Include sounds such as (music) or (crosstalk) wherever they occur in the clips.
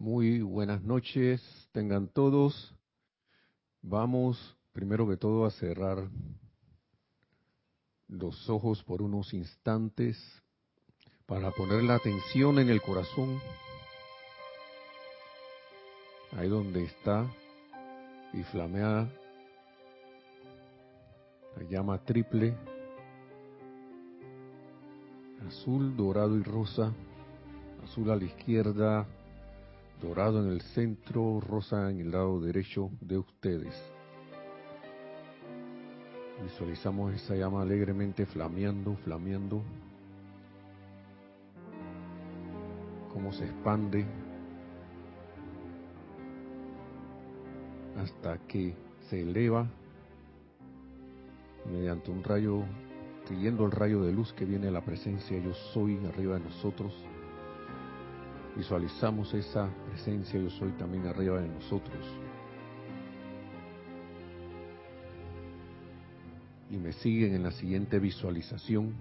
Muy buenas noches, tengan todos. Vamos primero que todo a cerrar los ojos por unos instantes para poner la atención en el corazón, ahí donde está y flamea la llama triple, azul, dorado y rosa, azul a la izquierda, dorado en el centro, rosa en el lado derecho de ustedes. Visualizamos esa llama alegremente flameando, flameando, cómo se expande. Hasta que se eleva. Mediante un rayo, siguiendo el rayo de luz que viene a la presencia yo soy arriba de nosotros Visualizamos esa presencia yo soy también arriba de nosotros. Y me siguen en la siguiente visualización.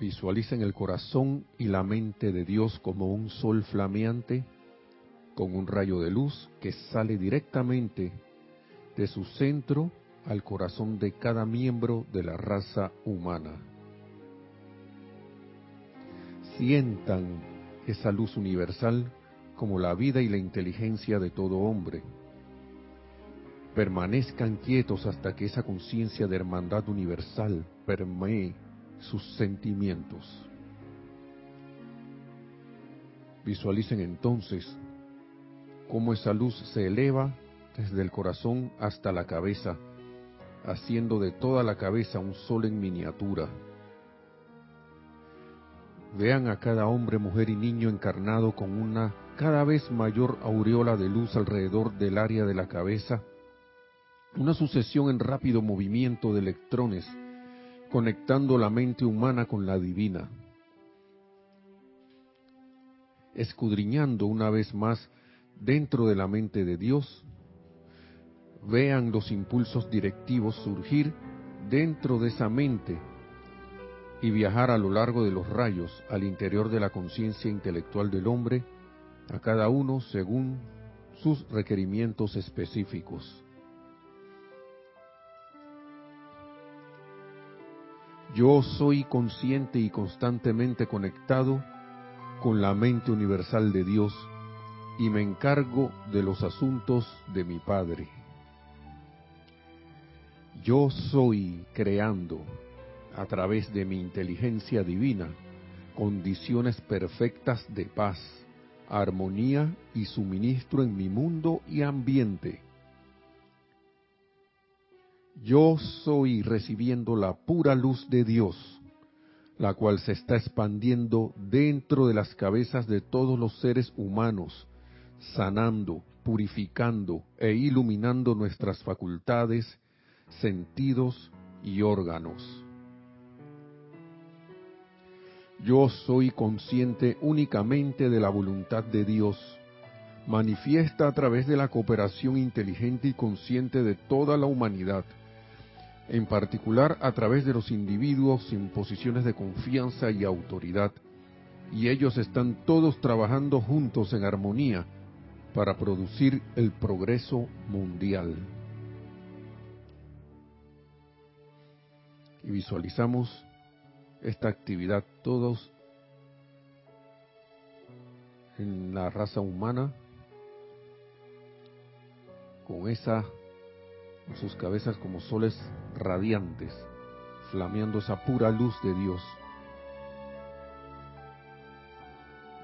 Visualicen el corazón y la mente de Dios como un sol flameante con un rayo de luz que sale directamente de su centro al corazón de cada miembro de la raza humana sientan esa luz universal como la vida y la inteligencia de todo hombre. Permanezcan quietos hasta que esa conciencia de hermandad universal permee sus sentimientos. Visualicen entonces cómo esa luz se eleva desde el corazón hasta la cabeza, haciendo de toda la cabeza un sol en miniatura Vean a cada hombre, mujer y niño encarnado con una cada vez mayor aureola de luz alrededor del área de la cabeza, una sucesión en rápido movimiento de electrones conectando la mente humana con la divina, escudriñando una vez más dentro de la mente de Dios, vean los impulsos directivos surgir dentro de esa mente y viajar a lo largo de los rayos al interior de la conciencia intelectual del hombre, a cada uno según sus requerimientos específicos. Yo soy consciente y constantemente conectado con la mente universal de Dios y me encargo de los asuntos de mi Padre. Yo soy creando a través de mi inteligencia divina condiciones perfectas de paz, armonía y suministro en mi mundo y ambiente. Yo soy recibiendo la pura luz de Dios, la cual se está expandiendo dentro de las cabezas de todos los seres humanos, sanando, purificando e iluminando nuestras facultades, sentidos y órganos. Yo soy consciente únicamente de la voluntad de Dios, manifiesta a través de la cooperación inteligente y consciente de toda la humanidad, en particular a través de los individuos en posiciones de confianza y autoridad, y ellos están todos trabajando juntos en armonía para producir el progreso mundial. Y visualizamos esta actividad todos en la raza humana con esa sus cabezas como soles radiantes flameando esa pura luz de Dios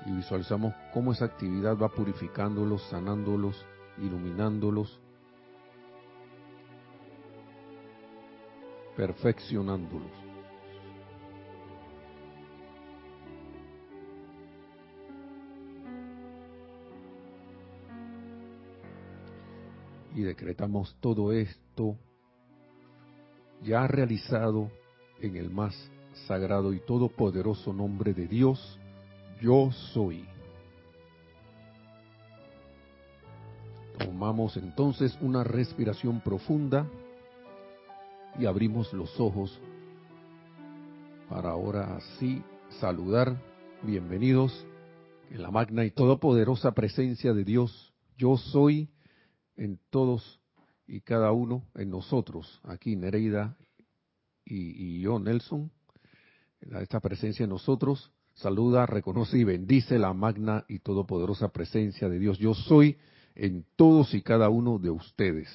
y visualizamos cómo esa actividad va purificándolos, sanándolos, iluminándolos, perfeccionándolos. Y decretamos todo esto ya realizado en el más sagrado y todopoderoso nombre de Dios, yo soy. Tomamos entonces una respiración profunda y abrimos los ojos para ahora así saludar bienvenidos en la magna y todopoderosa presencia de Dios. Yo soy en todos y cada uno, en nosotros, aquí Nereida y, y yo, Nelson, esta presencia en nosotros, saluda, reconoce y bendice la magna y todopoderosa presencia de Dios. Yo soy en todos y cada uno de ustedes.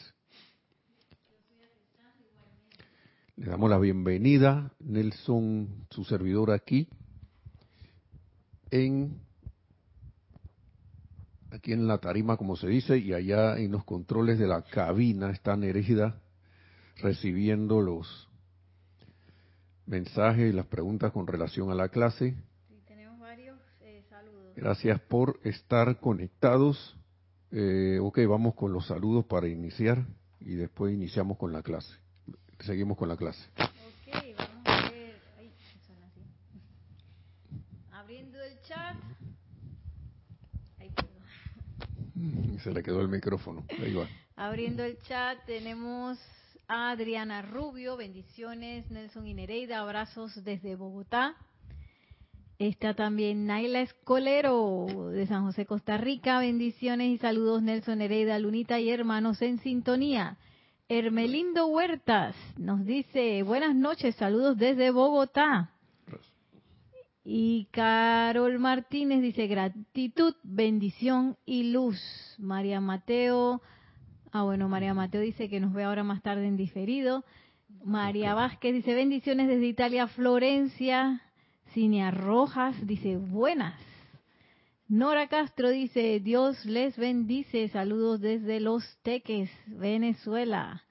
Le damos la bienvenida, Nelson, su servidor aquí, en aquí en la tarima, como se dice, y allá en los controles de la cabina está Nerida recibiendo los mensajes y las preguntas con relación a la clase. tenemos varios eh, saludos. Gracias por estar conectados. Eh, ok, vamos con los saludos para iniciar y después iniciamos con la clase. Seguimos con la clase. Ok, vamos a ver. Ay, suena así. Abriendo el chat. Ay, perdón. (laughs) Se le quedó el micrófono. Abriendo el chat tenemos a Adriana Rubio, bendiciones, Nelson y Nereida, abrazos desde Bogotá. Está también Naila Escolero de San José, Costa Rica, bendiciones y saludos Nelson, Nereida, Lunita y hermanos en sintonía. Hermelindo Huertas nos dice, buenas noches, saludos desde Bogotá. Y Carol Martínez dice, gratitud, bendición y luz. María Mateo, ah bueno, María Mateo dice que nos ve ahora más tarde en diferido. María Vázquez dice, bendiciones desde Italia, Florencia. Cinia Rojas dice, buenas. Nora Castro dice, Dios les bendice, saludos desde Los Teques, Venezuela.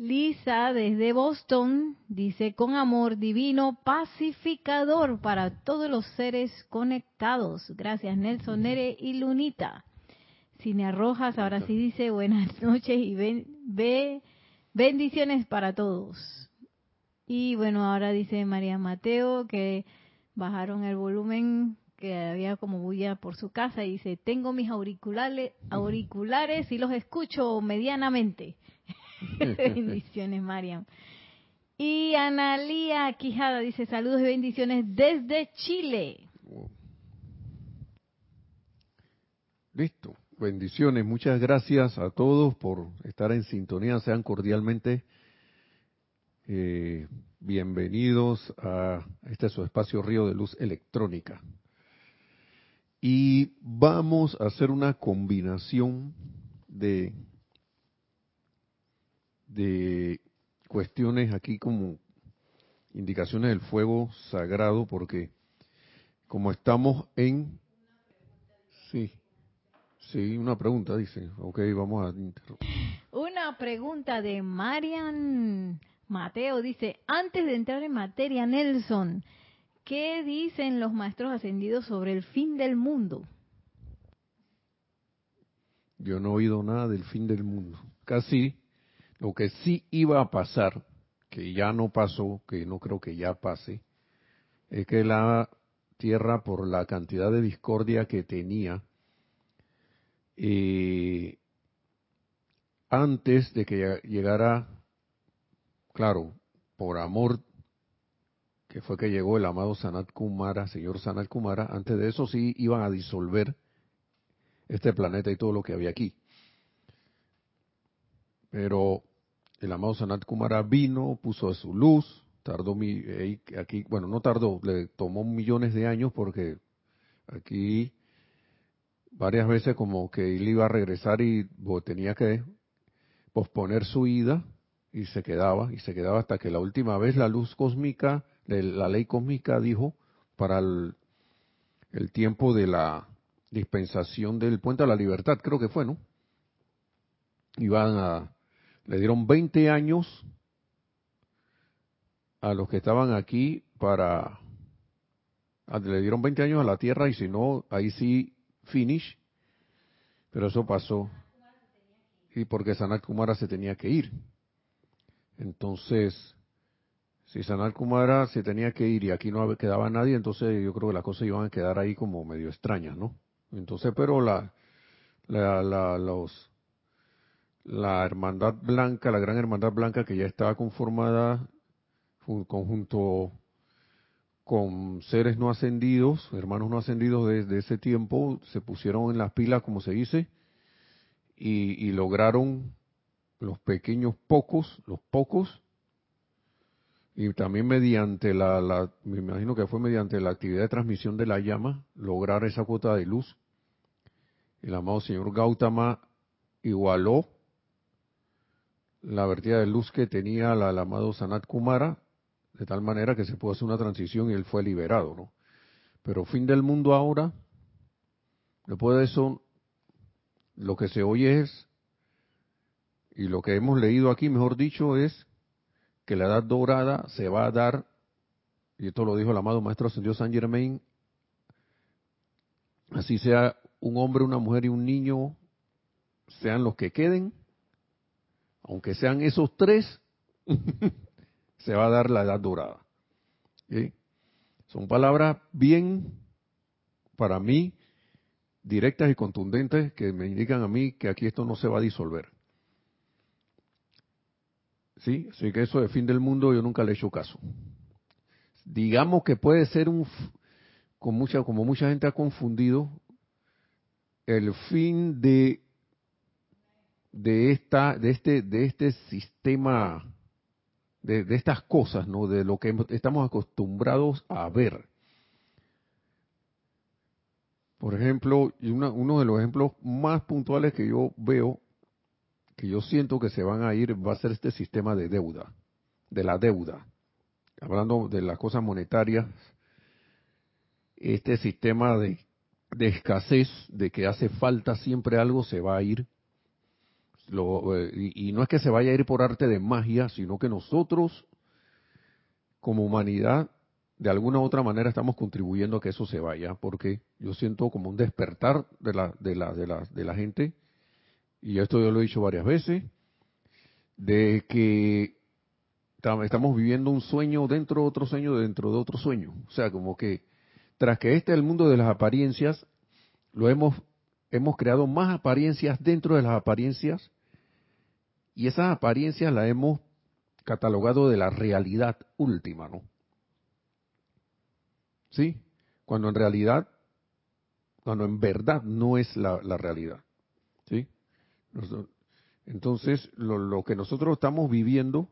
Lisa desde Boston dice, con amor divino, pacificador para todos los seres conectados. Gracias Nelson Nere y Lunita. Cinia Rojas ahora sí dice, buenas (laughs) noches y ve, bendiciones para todos. Y bueno, ahora dice María Mateo que bajaron el volumen que había como bulla por su casa y dice, tengo mis auriculares, auriculares y los escucho medianamente. (laughs) (laughs) bendiciones, Mariam. Y Analía Quijada dice, saludos y bendiciones desde Chile. Listo. Bendiciones. Muchas gracias a todos por estar en sintonía. Sean cordialmente eh, bienvenidos a este su espacio Río de Luz Electrónica. Y vamos a hacer una combinación de, de cuestiones aquí como indicaciones del fuego sagrado, porque como estamos en... Sí, sí, una pregunta, dice. Ok, vamos a... Una pregunta de Marian Mateo, dice, antes de entrar en materia, Nelson, ¿qué dicen los maestros ascendidos sobre el fin del mundo? Yo no he oído nada del fin del mundo. Casi lo que sí iba a pasar, que ya no pasó, que no creo que ya pase, es que la tierra, por la cantidad de discordia que tenía, eh, antes de que llegara, claro, por amor que fue que llegó el amado Sanat Kumara, señor Sanat Kumara, antes de eso sí iban a disolver este planeta y todo lo que había aquí. Pero el amado Sanat Kumara vino, puso su luz, tardó mi, aquí, bueno, no tardó, le tomó millones de años porque aquí varias veces como que él iba a regresar y tenía que posponer su ida y se quedaba, y se quedaba hasta que la última vez la luz cósmica la ley cósmica dijo para el, tiempo de la dispensación del puente a la libertad, creo que fue, ¿no? Iban a, le dieron 20 años a los que estaban aquí para, le dieron 20 años a la tierra y si no, ahí sí, finish, pero eso pasó. Y porque Sanat Kumara se tenía que ir. Entonces, si Sanal Kumara se tenía que ir y aquí no quedaba nadie, entonces yo creo que las cosas iban a quedar ahí como medio extrañas, ¿no? Entonces, pero la, la, la, los, la hermandad blanca, la gran hermandad blanca que ya estaba conformada conjunto con seres no ascendidos, hermanos no ascendidos desde ese tiempo, se pusieron en las pilas, como se dice, y, lograron los pequeños pocos, los pocos, y también mediante la, la, me imagino que fue mediante la actividad de transmisión de la llama, lograr esa cuota de luz. El amado señor Gautama igualó la vertida de luz que tenía el amado Sanat Kumara, de tal manera que se pudo hacer una transición y él fue liberado, ¿no? Pero fin del mundo ahora, después de eso, lo que se oye es, y lo que hemos leído aquí, mejor dicho, es que la edad dorada se va a dar, y esto lo dijo el amado Maestro Ascendido San Germain, así sea un hombre, una mujer y un niño, sean los que queden, aunque sean esos tres, (laughs) se va a dar la edad dorada. Son palabras bien, para mí, directas y contundentes que me indican a mí que aquí esto no se va a disolver. Sí, así que eso de fin del mundo yo nunca le he hecho caso. Digamos que puede ser un, con mucha, como mucha gente ha confundido, el fin de de esta, de este, de este sistema, de, estas cosas, ¿no? De lo que estamos acostumbrados a ver. Por ejemplo, uno de los ejemplos más puntuales que yo veo, que yo siento que se van a ir, va a ser este sistema de deuda, de la deuda. Hablando de las cosas monetarias, este sistema de, de escasez, de que hace falta siempre algo, se va a ir eh, y, no es que se vaya a ir por arte de magia, sino que nosotros, como humanidad, de alguna u otra manera estamos contribuyendo a que eso se vaya, porque yo siento como un despertar de la, de la, de la, de la gente, y esto yo lo he dicho varias veces, de que estamos viviendo un sueño dentro de otro sueño, dentro de otro sueño. O sea, como que tras que este es el mundo de las apariencias, lo hemos, hemos creado más apariencias dentro de las apariencias y esas apariencias las hemos catalogado de la realidad última, ¿no? ¿Sí? Cuando en realidad, cuando en verdad no es la, realidad. ¿Sí? Entonces, lo, lo, que nosotros estamos viviendo,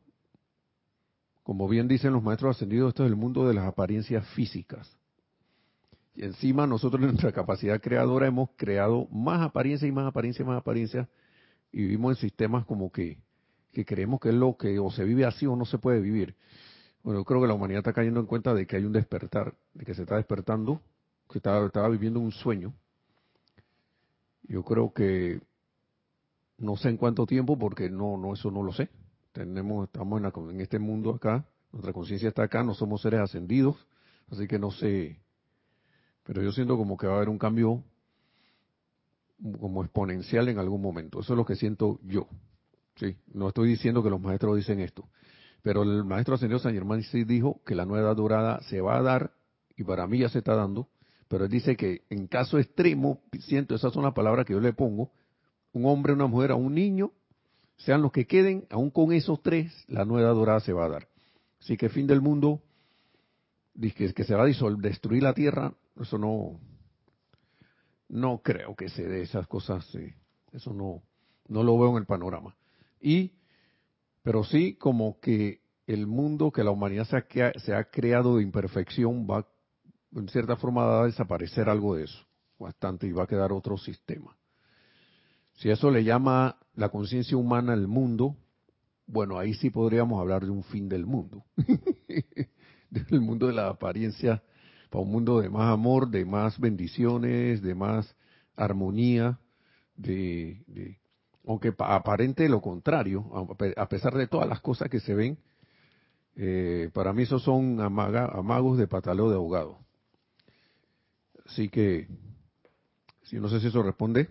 como bien dicen los maestros ascendidos, esto es el mundo de las apariencias físicas. Y encima nosotros en nuestra capacidad creadora hemos creado más apariencias y más apariencias y más apariencias y vivimos en sistemas como que, que creemos que es lo que o se vive así o no se puede vivir. Bueno, yo creo que la humanidad está cayendo en cuenta de que hay un despertar, de que se está despertando, que estaba, estaba viviendo un sueño. Yo creo que no sé en cuánto tiempo, porque no, no, eso no lo sé. Tenemos, estamos en, en este mundo acá, nuestra conciencia está acá, no somos seres ascendidos, así que no sé. Pero yo siento como que va a haber un cambio como exponencial en algún momento. Eso es lo que siento yo. Sí, no estoy diciendo que los maestros dicen esto. Pero el maestro ascendido San Germán sí dijo que la nueva dorada se va a dar, y para mí ya se está dando, pero él dice que en caso extremo, siento, esas son las palabras que yo le pongo, un hombre, una mujer, a un niño, sean los que queden, aún con esos tres, la nueva dorada se va a dar. Así que fin del mundo, que se va a destruir la tierra, eso no, no creo que se dé esas cosas, eso no, no lo veo en el panorama. Y, pero sí como que el mundo, que la humanidad se ha, se ha creado de imperfección, va en cierta forma a desaparecer algo de eso, bastante, y va a quedar otro sistema. Si eso le llama la conciencia humana el mundo, bueno, ahí sí podríamos hablar de un fin del mundo, (laughs) del mundo de la apariencia, para un mundo de más amor, de más bendiciones, de más armonía, de, aunque aparente lo contrario, a pesar de todas las cosas que se ven, eh, para mí esos son amagos de pataleo de ahogado. Así que, si no sé si eso responde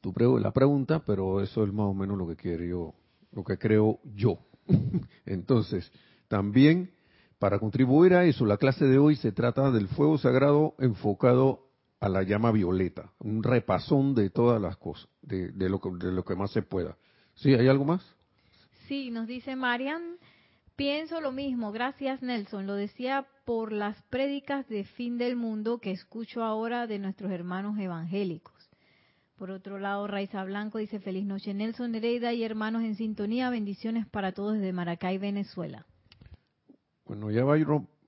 tu la pregunta, pero eso es más o menos lo que quiero, lo que creo yo. (laughs) Entonces, también para contribuir a eso, la clase de hoy se trata del fuego sagrado enfocado a la llama violeta, un repasón de todas las cosas, de, lo, de lo que más se pueda. ¿Sí? ¿Hay algo más? Sí, nos dice Marian, Pienso lo mismo, gracias Nelson. Lo decía por las prédicas de fin del mundo que escucho ahora de nuestros hermanos evangélicos. Por otro lado, Raiza Blanco dice feliz noche Nelson Nereida y hermanos en sintonía, bendiciones para todos desde Maracay, Venezuela. Bueno, ya va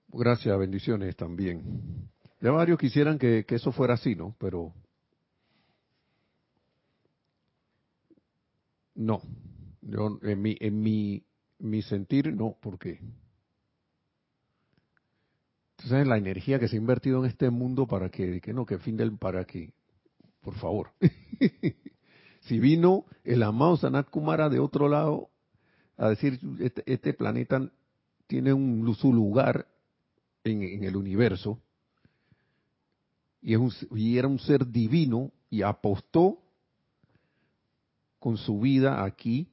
gracias, bendiciones también. Ya varios quisieran que, que eso fuera así, ¿no? Pero no, yo en mi, en mi mi sentir no, porque entonces la energía que se ha invertido en este mundo para que, que no, que fin del, para que, por favor. (laughs) si vino el amado Sanat Kumara de otro lado a decir, este, este planeta tiene un, su lugar en, el universo, y, es un, y era un ser divino, y apostó con su vida aquí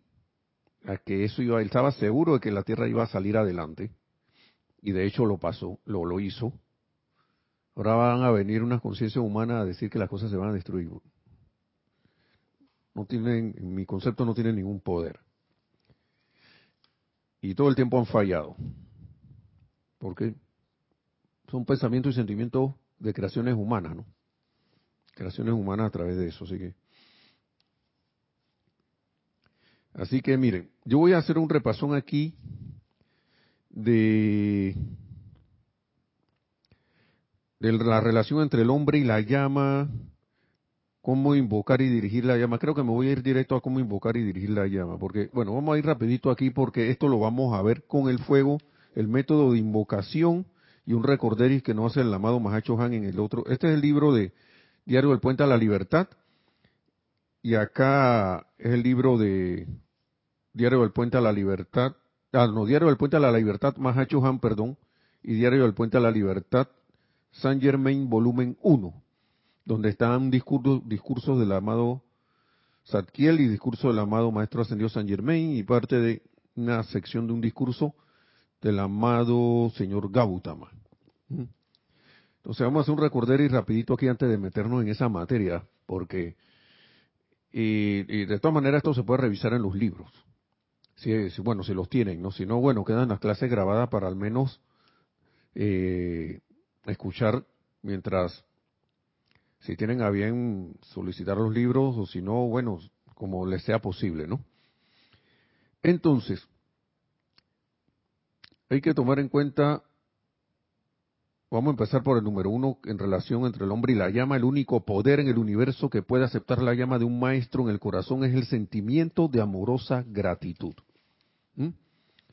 a que eso iba, él estaba seguro de que la Tierra iba a salir adelante, y de hecho lo pasó, lo, lo hizo. Ahora van a venir unas conciencias humanas a decir que las cosas se van a destruir. No tienen, en mi concepto no tienen ningún poder. Y todo el tiempo han fallado. Porque son pensamientos y sentimientos de creaciones humanas, ¿no? Creaciones humanas a través de eso, así que Así que miren, yo voy a hacer un repasón aquí de, de la relación entre el hombre y la llama, cómo invocar y dirigir la llama. Creo que me voy a ir directo a cómo invocar y dirigir la llama, porque, bueno, vamos a ir rapidito aquí porque esto lo vamos a ver con el fuego, el método de invocación y un recorderis que nos hace el amado Mahacho Han en el otro. Este es el libro de Diario del Puente a la Libertad. Y acá es el libro de Diario del Puente a la Libertad, ah, no, Diario del Puente a la Libertad, Mahacho Han, perdón, y Diario del Puente a la Libertad, San Germain, volumen 1, donde están discursos, discursos del amado Satkiel y discurso del amado Maestro Ascendido San Germain y parte de una sección de un discurso del amado señor Gautama. Entonces vamos a hacer un recordero y rapidito aquí antes de meternos en esa materia, porque y, de todas maneras esto se puede revisar en los libros. Si, bueno, si los tienen, ¿no? Si no, bueno, quedan las clases grabadas para al menos eh, escuchar mientras, si tienen a bien solicitar los libros o si no, bueno, como les sea posible, ¿no? Entonces, hay que tomar en cuenta, vamos a empezar por el número uno, en relación entre el hombre y la llama, el único poder en el universo que puede aceptar la llama de un maestro en el corazón es el sentimiento de amorosa gratitud.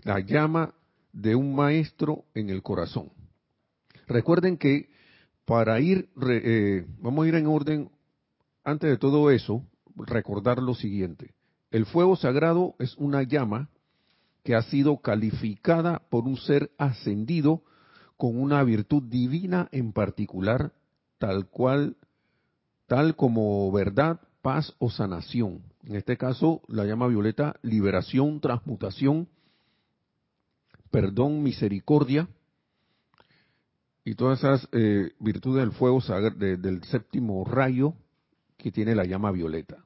La llama de un maestro en el corazón. Recuerden que para ir, eh, vamos a ir en orden, antes de todo eso, recordar lo siguiente. El fuego sagrado es una llama que ha sido calificada por un ser ascendido con una virtud divina en particular, tal cual, tal como verdad, paz o sanación. En este caso, la llama violeta, liberación, transmutación, perdón, misericordia, y todas esas eh, virtudes del fuego del séptimo rayo que tiene la llama violeta.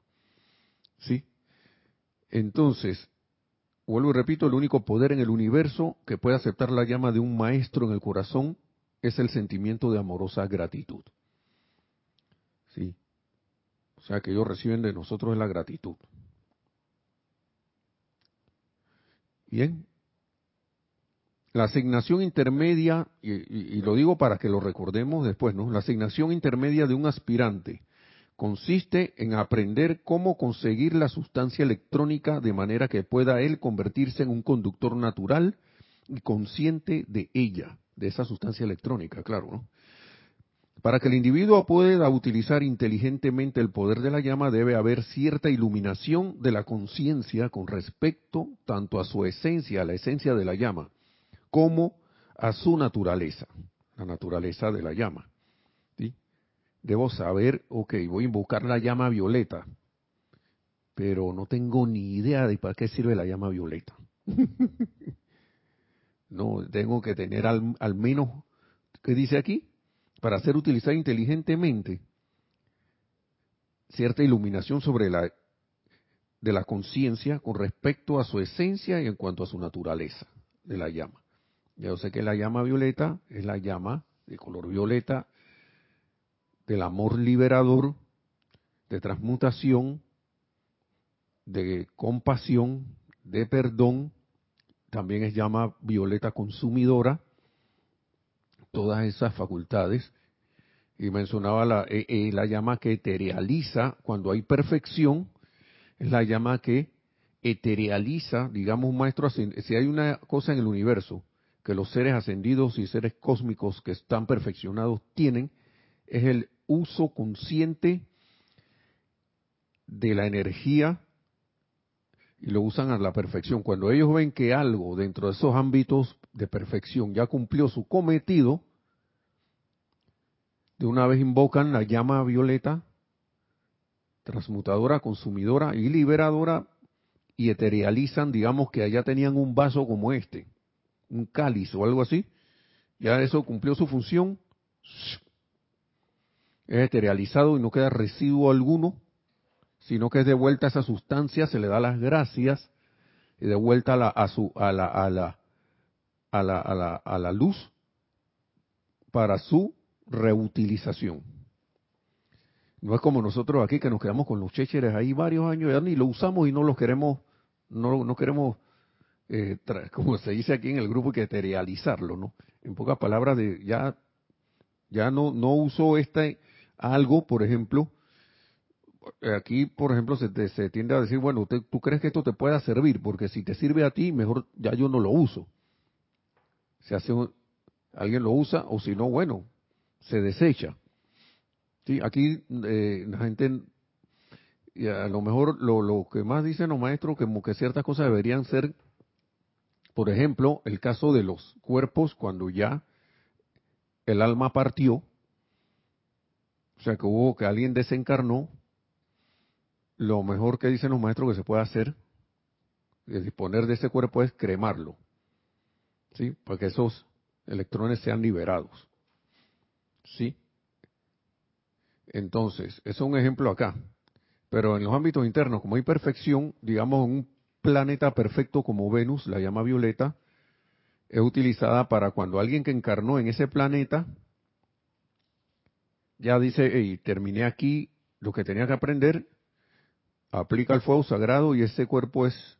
¿Sí? Entonces, vuelvo y repito, el único poder en el universo que puede aceptar la llama de un maestro en el corazón es el sentimiento de amorosa gratitud. ¿Sí? O sea, que ellos reciben de nosotros la gratitud. Bien. La asignación intermedia, y, lo digo para que lo recordemos después, ¿no? La asignación intermedia de un aspirante consiste en aprender cómo conseguir la sustancia electrónica de manera que pueda él convertirse en un conductor natural y consciente de ella, de esa sustancia electrónica, claro, ¿no? Para que el individuo pueda utilizar inteligentemente el poder de la llama debe haber cierta iluminación de la conciencia con respecto tanto a su esencia, a la esencia de la llama, como a su naturaleza, la naturaleza de la llama. Debo saber, ok, voy a invocar la llama violeta, pero no tengo ni idea de para qué sirve la llama violeta. (laughs) no, tengo que tener al, al menos, ¿qué dice aquí? para ser utilizada inteligentemente cierta iluminación sobre la de la conciencia con respecto a su esencia y en cuanto a su naturaleza. de la llama. Yo sé que la llama violeta es la llama de color violeta del amor liberador, de transmutación, de compasión, de perdón, también es llama violeta consumidora, todas esas facultades. Y mencionaba la, eh, eh, la llama que eterializa cuando hay perfección, es la llama que eterializa, digamos, maestro, si hay una cosa en el universo que los seres ascendidos y seres cósmicos que están perfeccionados tienen, es el uso consciente de la energía y lo usan a la perfección. Cuando ellos ven que algo dentro de esos ámbitos de perfección ya cumplió su cometido, de una vez invocan la llama violeta, transmutadora, consumidora y liberadora, y eterializan, digamos que allá tenían un vaso como este, un cáliz o algo así, ya eso cumplió su función, es eterializado y no queda residuo alguno, sino que es de vuelta a esa sustancia, se le da las gracias y de vuelta a la, a su, a la, a la, a la, a la, a la luz para su reutilización. No es como nosotros aquí que nos quedamos con los chécheres ahí varios años ya ni lo usamos y no los queremos, no, no queremos, eh, (laughs) como se dice aquí en el grupo, que eterializarlo, ¿no? En pocas palabras, de ya, ya no, no uso este algo, por ejemplo, aquí, por ejemplo, se, se tiende a decir, bueno, tú crees que esto te pueda servir, porque si te sirve a ti, mejor ya yo no lo uso. Se hace alguien lo usa, o si no, bueno, se desecha. Sí, aquí eh, la gente, y a lo mejor lo, lo que más dicen los maestros, como que ciertas cosas deberían ser, por ejemplo, el caso de los cuerpos cuando ya el alma partió, o sea que hubo que alguien desencarnó, lo mejor que dicen los maestros que se puede hacer, de disponer de ese cuerpo es cremarlo, ¿sí? Para que esos electrones sean liberados, ¿sí? Entonces, eso es un ejemplo acá. Pero en los ámbitos internos, como hay perfección, digamos, un planeta perfecto como Venus, la llama violeta, es utilizada para cuando alguien que encarnó en ese planeta ya dice, hey, terminé aquí lo que tenía que aprender, aplica el fuego sagrado y ese cuerpo es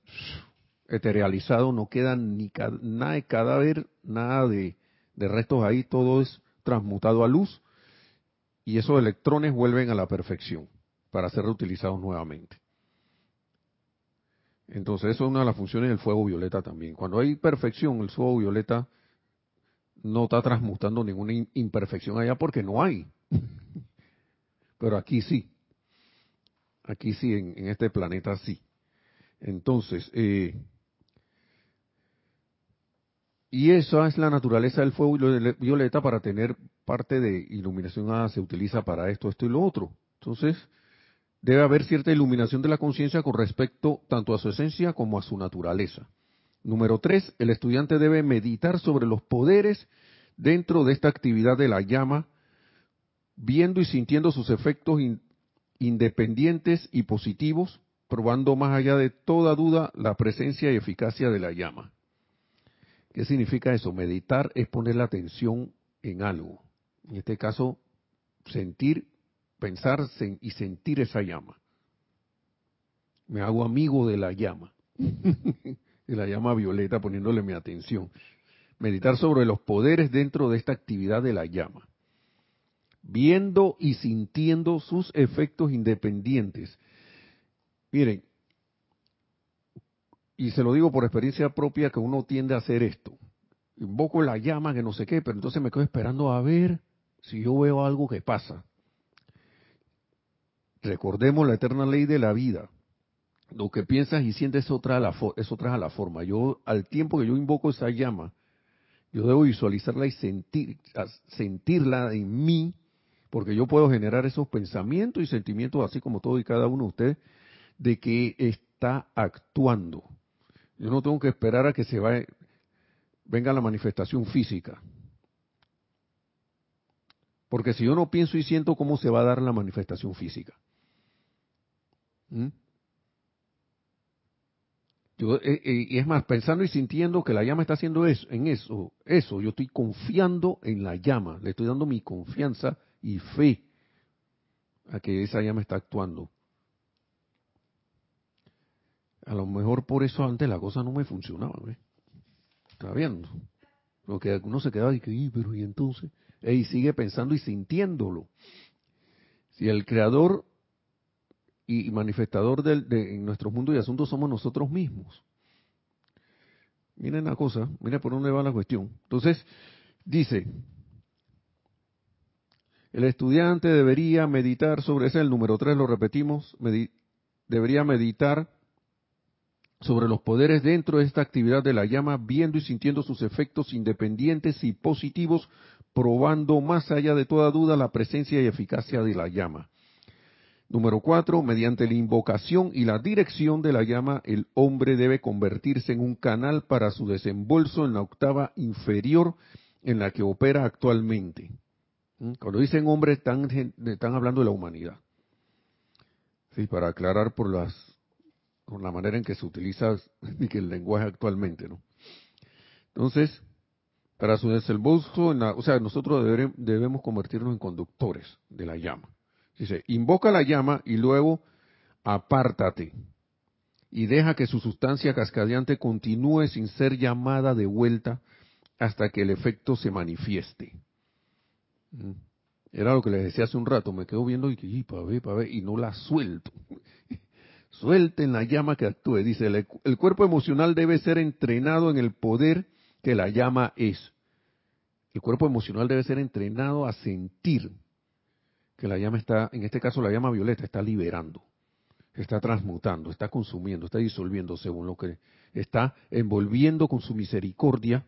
eterealizado, no queda ni nada de cadáver, nada de, restos ahí, todo es transmutado a luz y esos electrones vuelven a la perfección para ser reutilizados nuevamente. Entonces, eso es una de las funciones del fuego violeta también. Cuando hay perfección, el fuego violeta no está transmutando ninguna imperfección allá porque no hay. (laughs) Pero aquí sí. Aquí sí, en, este planeta sí. Entonces, eh, y esa es la naturaleza del fuego violeta para tener parte de iluminación. Ah, se utiliza para esto, esto y lo otro. Entonces, debe haber cierta iluminación de la conciencia con respecto tanto a su esencia como a su naturaleza. Número tres, el estudiante debe meditar sobre los poderes dentro de esta actividad de la llama, viendo y sintiendo sus efectos independientes y positivos, probando más allá de toda duda la presencia y eficacia de la llama. ¿Qué significa eso? Meditar es poner la atención en algo. En este caso, sentir, pensar y sentir esa llama. Me hago amigo de la llama, (laughs) de la llama violeta, poniéndole mi atención. Meditar sobre los poderes dentro de esta actividad de la llama viendo y sintiendo sus efectos independientes. Miren, y se lo digo por experiencia propia que uno tiende a hacer esto. Invoco la llama, que no sé qué, pero entonces me quedo esperando a ver si yo veo algo que pasa. Recordemos la eterna ley de la vida. Lo que piensas y sientes es otra, la, es otra a la forma. Yo, al tiempo que yo invoco esa llama, yo debo visualizarla y sentir, sentirla en mí porque yo puedo generar esos pensamientos y sentimientos, así como todo y cada uno de ustedes, de que está actuando. Yo no tengo que esperar a que se venga la manifestación física. Porque si yo no pienso y siento cómo se va a dar la manifestación física. ¿Mm? Eh, eh, y es más, pensando y sintiendo que la llama está haciendo eso, en eso, eso, yo estoy confiando en la llama, le estoy dando mi confianza y fe a que esa llama está actuando. A lo mejor por eso antes la cosa no me funcionaba, ¿ves? Está viendo. Porque uno se quedaba y que, pero y entonces, y sigue pensando y sintiéndolo. Si el creador y manifestador de, en nuestro mundo y asuntos somos nosotros mismos. Miren la cosa, miren por dónde va la cuestión. Entonces, dice, el estudiante debería meditar sobre, ese es el número 3, lo repetimos, debería meditar sobre los poderes dentro de esta actividad de la llama, viendo y sintiendo sus efectos independientes y positivos, probando más allá de toda duda la presencia y eficacia de la llama. Número cuatro, mediante la invocación y la dirección de la llama, el hombre debe convertirse en un canal para su desembolso en la octava inferior en la que opera actualmente. ¿Mm? Cuando dicen hombre, están, están hablando de la humanidad. Sí, para aclarar por las con la manera en que se utiliza (laughs) el lenguaje actualmente, ¿no? Entonces, para su desembolso, o sea, nosotros debemos convertirnos en conductores de la llama. Dice, invoca la llama y luego apártate y deja que su sustancia cascadeante continúe sin ser llamada de vuelta hasta que el efecto se manifieste. Mm. Era lo que les decía hace un rato, me quedo viendo y, y, pa ver, pa y no la suelto. (laughs) Suelten la llama que actúe. Dice, el, cuerpo emocional debe ser entrenado en el poder que la llama es. El cuerpo emocional debe ser entrenado a sentir que la llama está, en este caso la llama violeta, está liberando, está transmutando, está consumiendo, está disolviendo según lo que está envolviendo con su misericordia,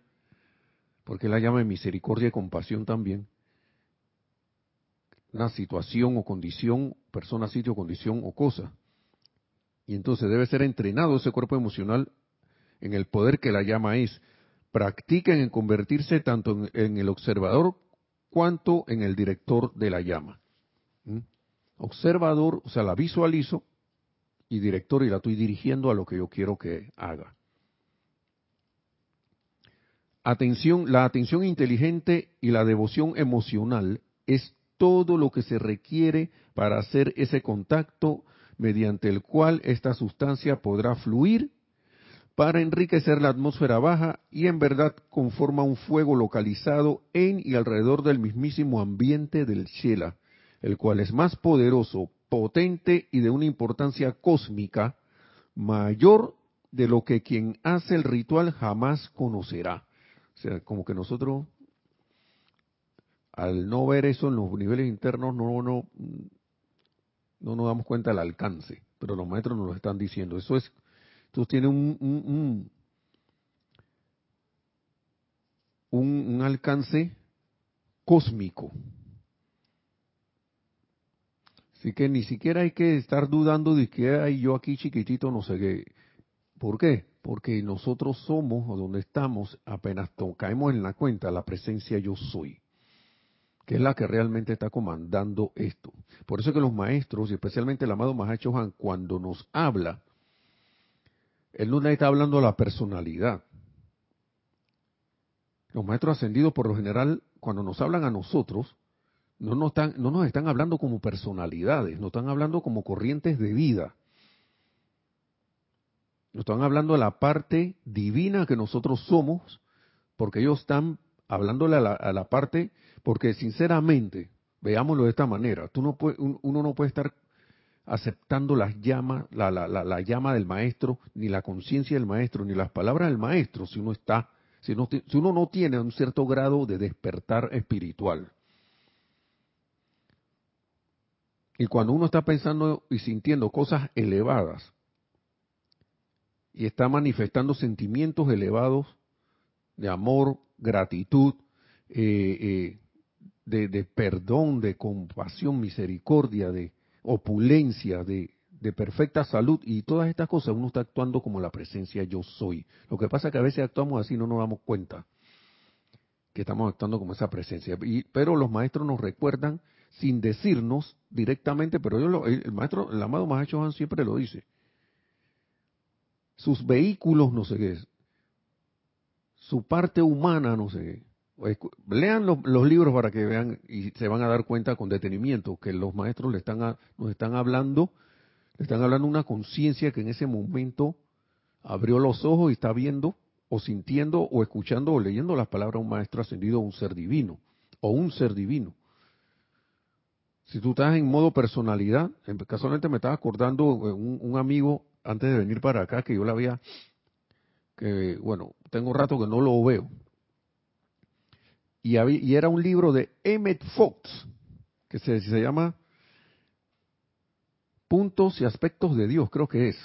porque la llama de misericordia y compasión también, una situación o condición, persona, sitio, condición o cosa y entonces debe ser entrenado ese cuerpo emocional en el poder que la llama es. Practiquen en convertirse tanto en, el observador cuanto en el director de la llama. Observador, o sea, la visualizo y director y la estoy dirigiendo a lo que yo quiero que haga. Atención, la atención inteligente y la devoción emocional es todo lo que se requiere para hacer ese contacto mediante el cual esta sustancia podrá fluir para enriquecer la atmósfera baja y en verdad conforma un fuego localizado en y alrededor del mismísimo ambiente del Shela, el cual es más poderoso, potente y de una importancia cósmica mayor de lo que quien hace el ritual jamás conocerá. O sea, como que nosotros, al no ver eso en los niveles internos, no, no, no nos damos cuenta del alcance, pero los maestros nos lo están diciendo. Eso es, entonces tiene un, un, un, un alcance cósmico. Así que ni siquiera hay que estar dudando de que hay yo aquí chiquitito, no sé qué. ¿Por qué? Porque nosotros somos, o donde estamos, apenas caemos en la cuenta, la presencia yo soy que es la que realmente está comandando esto. Por eso que los maestros, y especialmente el amado Mahacho Han, cuando nos habla, él no está hablando a la personalidad. Los maestros ascendidos, por lo general, cuando nos hablan a nosotros, no nos están, no nos están hablando como personalidades, nos están hablando como corrientes de vida. Nos están hablando de la parte divina que nosotros somos, porque ellos están hablándole a la, a la parte porque sinceramente, veámoslo de esta manera, tú no puede, uno no puede estar aceptando las llamas, la, la, la, llama del maestro, ni la conciencia del maestro, ni las palabras del maestro, si uno está, si, si uno no tiene un cierto grado de despertar espiritual. Y cuando uno está pensando y sintiendo cosas elevadas y está manifestando sentimientos elevados de amor, gratitud, eh, eh, de, perdón, de compasión, misericordia, de opulencia, de, de perfecta salud y todas estas cosas, uno está actuando como la presencia yo soy. Lo que pasa es que a veces actuamos así y no nos damos cuenta que estamos actuando como esa presencia. Y, pero los maestros nos recuerdan sin decirnos directamente, pero yo el, maestro, el amado Mahacho Han siempre lo dice. sus vehículos, no sé qué, su parte humana, no sé qué. Lean los, libros para que vean y se van a dar cuenta con detenimiento que los maestros le están nos están hablando, le están hablando una conciencia que en ese momento abrió los ojos y está viendo o sintiendo o escuchando o leyendo las palabras de un maestro ascendido o un ser divino o un ser divino. Si tú estás en modo personalidad, casualmente me estaba acordando un, un amigo antes de venir para acá que yo la había, que bueno, tengo rato que no lo veo. Y, y era un libro de Emmett Fox, que se, se llama Puntos y Aspectos de Dios, creo que es.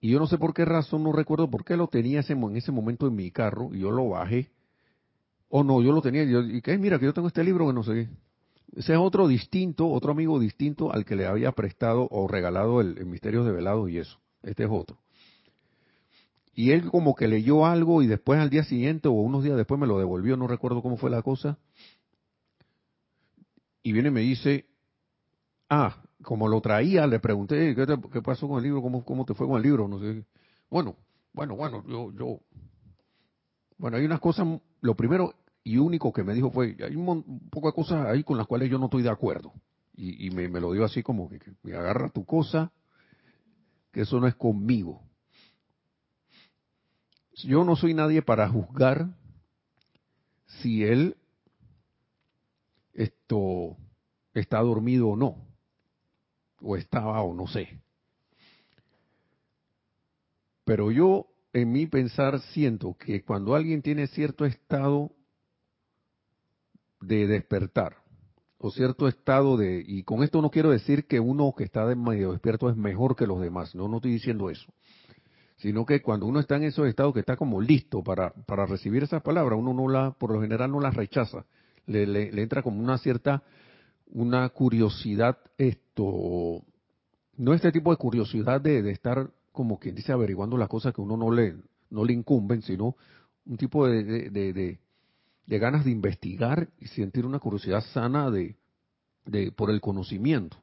Y yo no sé por qué razón, no recuerdo por qué lo tenía en ese momento en mi carro y yo lo bajé. O no, yo lo tenía. Yo, y que mira, que yo tengo este libro que no sé. Ese es otro distinto, otro amigo distinto al que le había prestado o regalado el, el Misterio de Velado y eso. Este es otro. Y él como que leyó algo y después al día siguiente o unos días después me lo devolvió, no recuerdo cómo fue la cosa. Y viene y me dice, ah, como lo traía, le pregunté, ¿qué, pasó con el libro? ¿Cómo, ¿Cómo te fue con el libro? No sé. Bueno, bueno, bueno, yo, yo, bueno, hay unas cosas, lo primero y único que me dijo fue, hay un, poco de cosas ahí con las cuales yo no estoy de acuerdo. Y, me, lo dio así como que, me agarra tu cosa, que eso no es conmigo. Yo no soy nadie para juzgar si él esto está dormido o no o estaba o no sé. Pero yo en mi pensar siento que cuando alguien tiene cierto estado de despertar, o cierto estado de, y con esto no quiero decir que uno que está de medio despierto es mejor que los demás, no, no estoy diciendo eso, sino que cuando uno está en esos estados que está como listo para, para recibir esas palabras, uno no la, por lo general no las rechaza, le, le entra como una cierta una curiosidad, esto, no este tipo de curiosidad de, estar como quien dice averiguando las cosas que uno no le, no le incumben, sino un tipo de, de, de, ganas de investigar y sentir una curiosidad sana de, de por el conocimiento.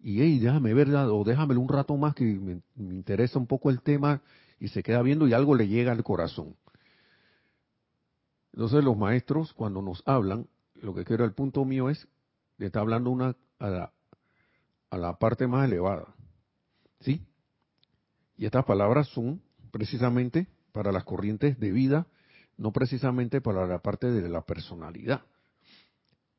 Y hey, déjame ver, o déjamelo un rato más que me, me interesa un poco el tema y se queda viendo y algo le llega al corazón. Entonces los maestros cuando nos hablan, lo que quiero el punto mío es le está hablando una a la, a la parte más elevada. ¿Sí? Y estas palabras son precisamente para las corrientes de vida, no precisamente para la parte de la personalidad.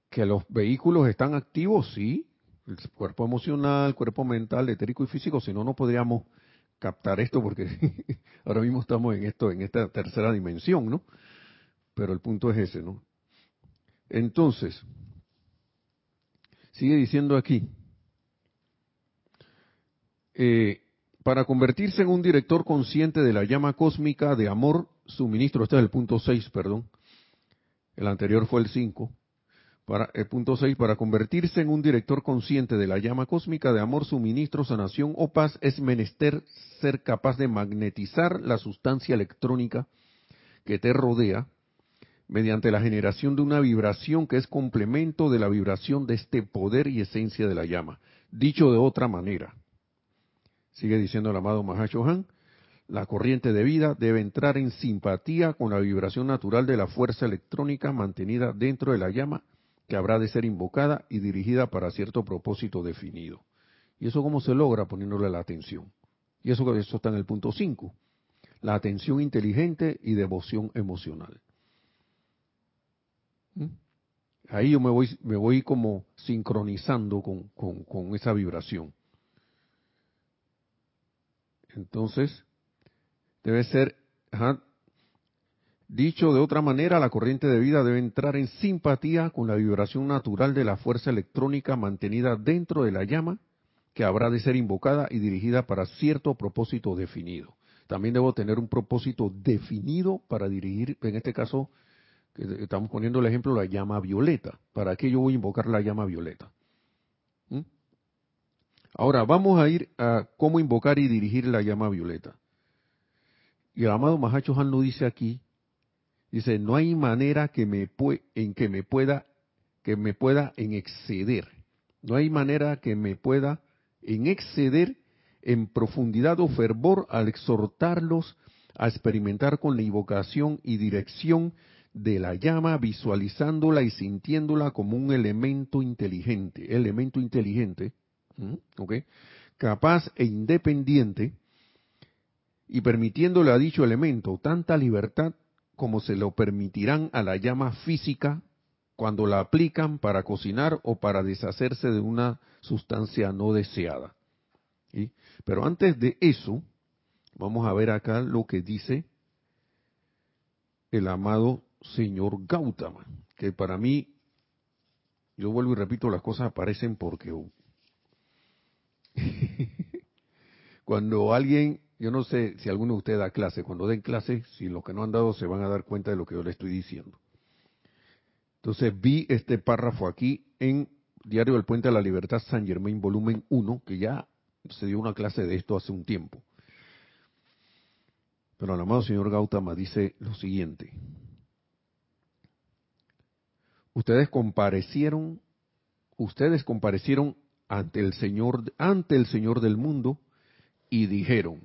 Que los vehículos están activos, sí, el cuerpo emocional, cuerpo mental, etérico y físico, si no, no podríamos captar esto porque (laughs) ahora mismo estamos en esto, en esta tercera dimensión, ¿no? Pero el punto es ese, ¿no? Entonces, Sigue diciendo aquí, eh, para convertirse en un director consciente de la llama cósmica de amor, suministro, este es el punto 6, perdón, el anterior fue el 5, para, el punto 6, para convertirse en un director consciente de la llama cósmica de amor, suministro, sanación o paz, es menester ser capaz de magnetizar la sustancia electrónica que te rodea mediante la generación de una vibración que es complemento de la vibración de este poder y esencia de la llama. Dicho de otra manera, sigue diciendo el amado Mahashohan, la corriente de vida debe entrar en simpatía con la vibración natural de la fuerza electrónica mantenida dentro de la llama que habrá de ser invocada y dirigida para cierto propósito definido. ¿Y eso cómo se logra? Poniéndole la atención. Y eso, eso está en el punto 5. La atención inteligente y devoción emocional. ¿Mm? Ahí yo me voy, me voy como sincronizando con, con, esa vibración. Entonces, debe ser, dicho de otra manera, la corriente de vida debe entrar en simpatía con la vibración natural de la fuerza electrónica mantenida dentro de la llama, que habrá de ser invocada y dirigida para cierto propósito definido. También debo tener un propósito definido para dirigir, en este caso, estamos poniendo el ejemplo la llama violeta. ¿Para qué yo voy a invocar la llama violeta? ¿Mm? Ahora vamos a ir a cómo invocar y dirigir la llama violeta. Y el amado Mahacho Han lo dice aquí, dice, no hay manera que me en que me pueda que me pueda en exceder. No hay manera que me pueda en exceder en profundidad o fervor al exhortarlos a experimentar con la invocación y dirección de la llama, visualizándola y sintiéndola como un elemento inteligente, elemento inteligente, ¿ok? capaz e independiente, y permitiéndole a dicho elemento tanta libertad como se lo permitirán a la llama física cuando la aplican para cocinar o para deshacerse de una sustancia no deseada. Pero antes de eso, vamos a ver acá lo que dice el amado señor Gautama, que para mí, yo vuelvo y repito, las cosas aparecen porque (laughs) cuando alguien, yo no sé si alguno de ustedes da clase, cuando den clase, si los que no han dado se van a dar cuenta de lo que yo le estoy diciendo. Entonces vi este párrafo aquí en Diario del Puente de la Libertad San Germain, volumen 1, que ya se dio una clase de esto hace un tiempo. Pero el amado señor Gautama dice lo siguiente. Ustedes comparecieron, ustedes comparecieron ante el Señor, ante el Señor del mundo y dijeron,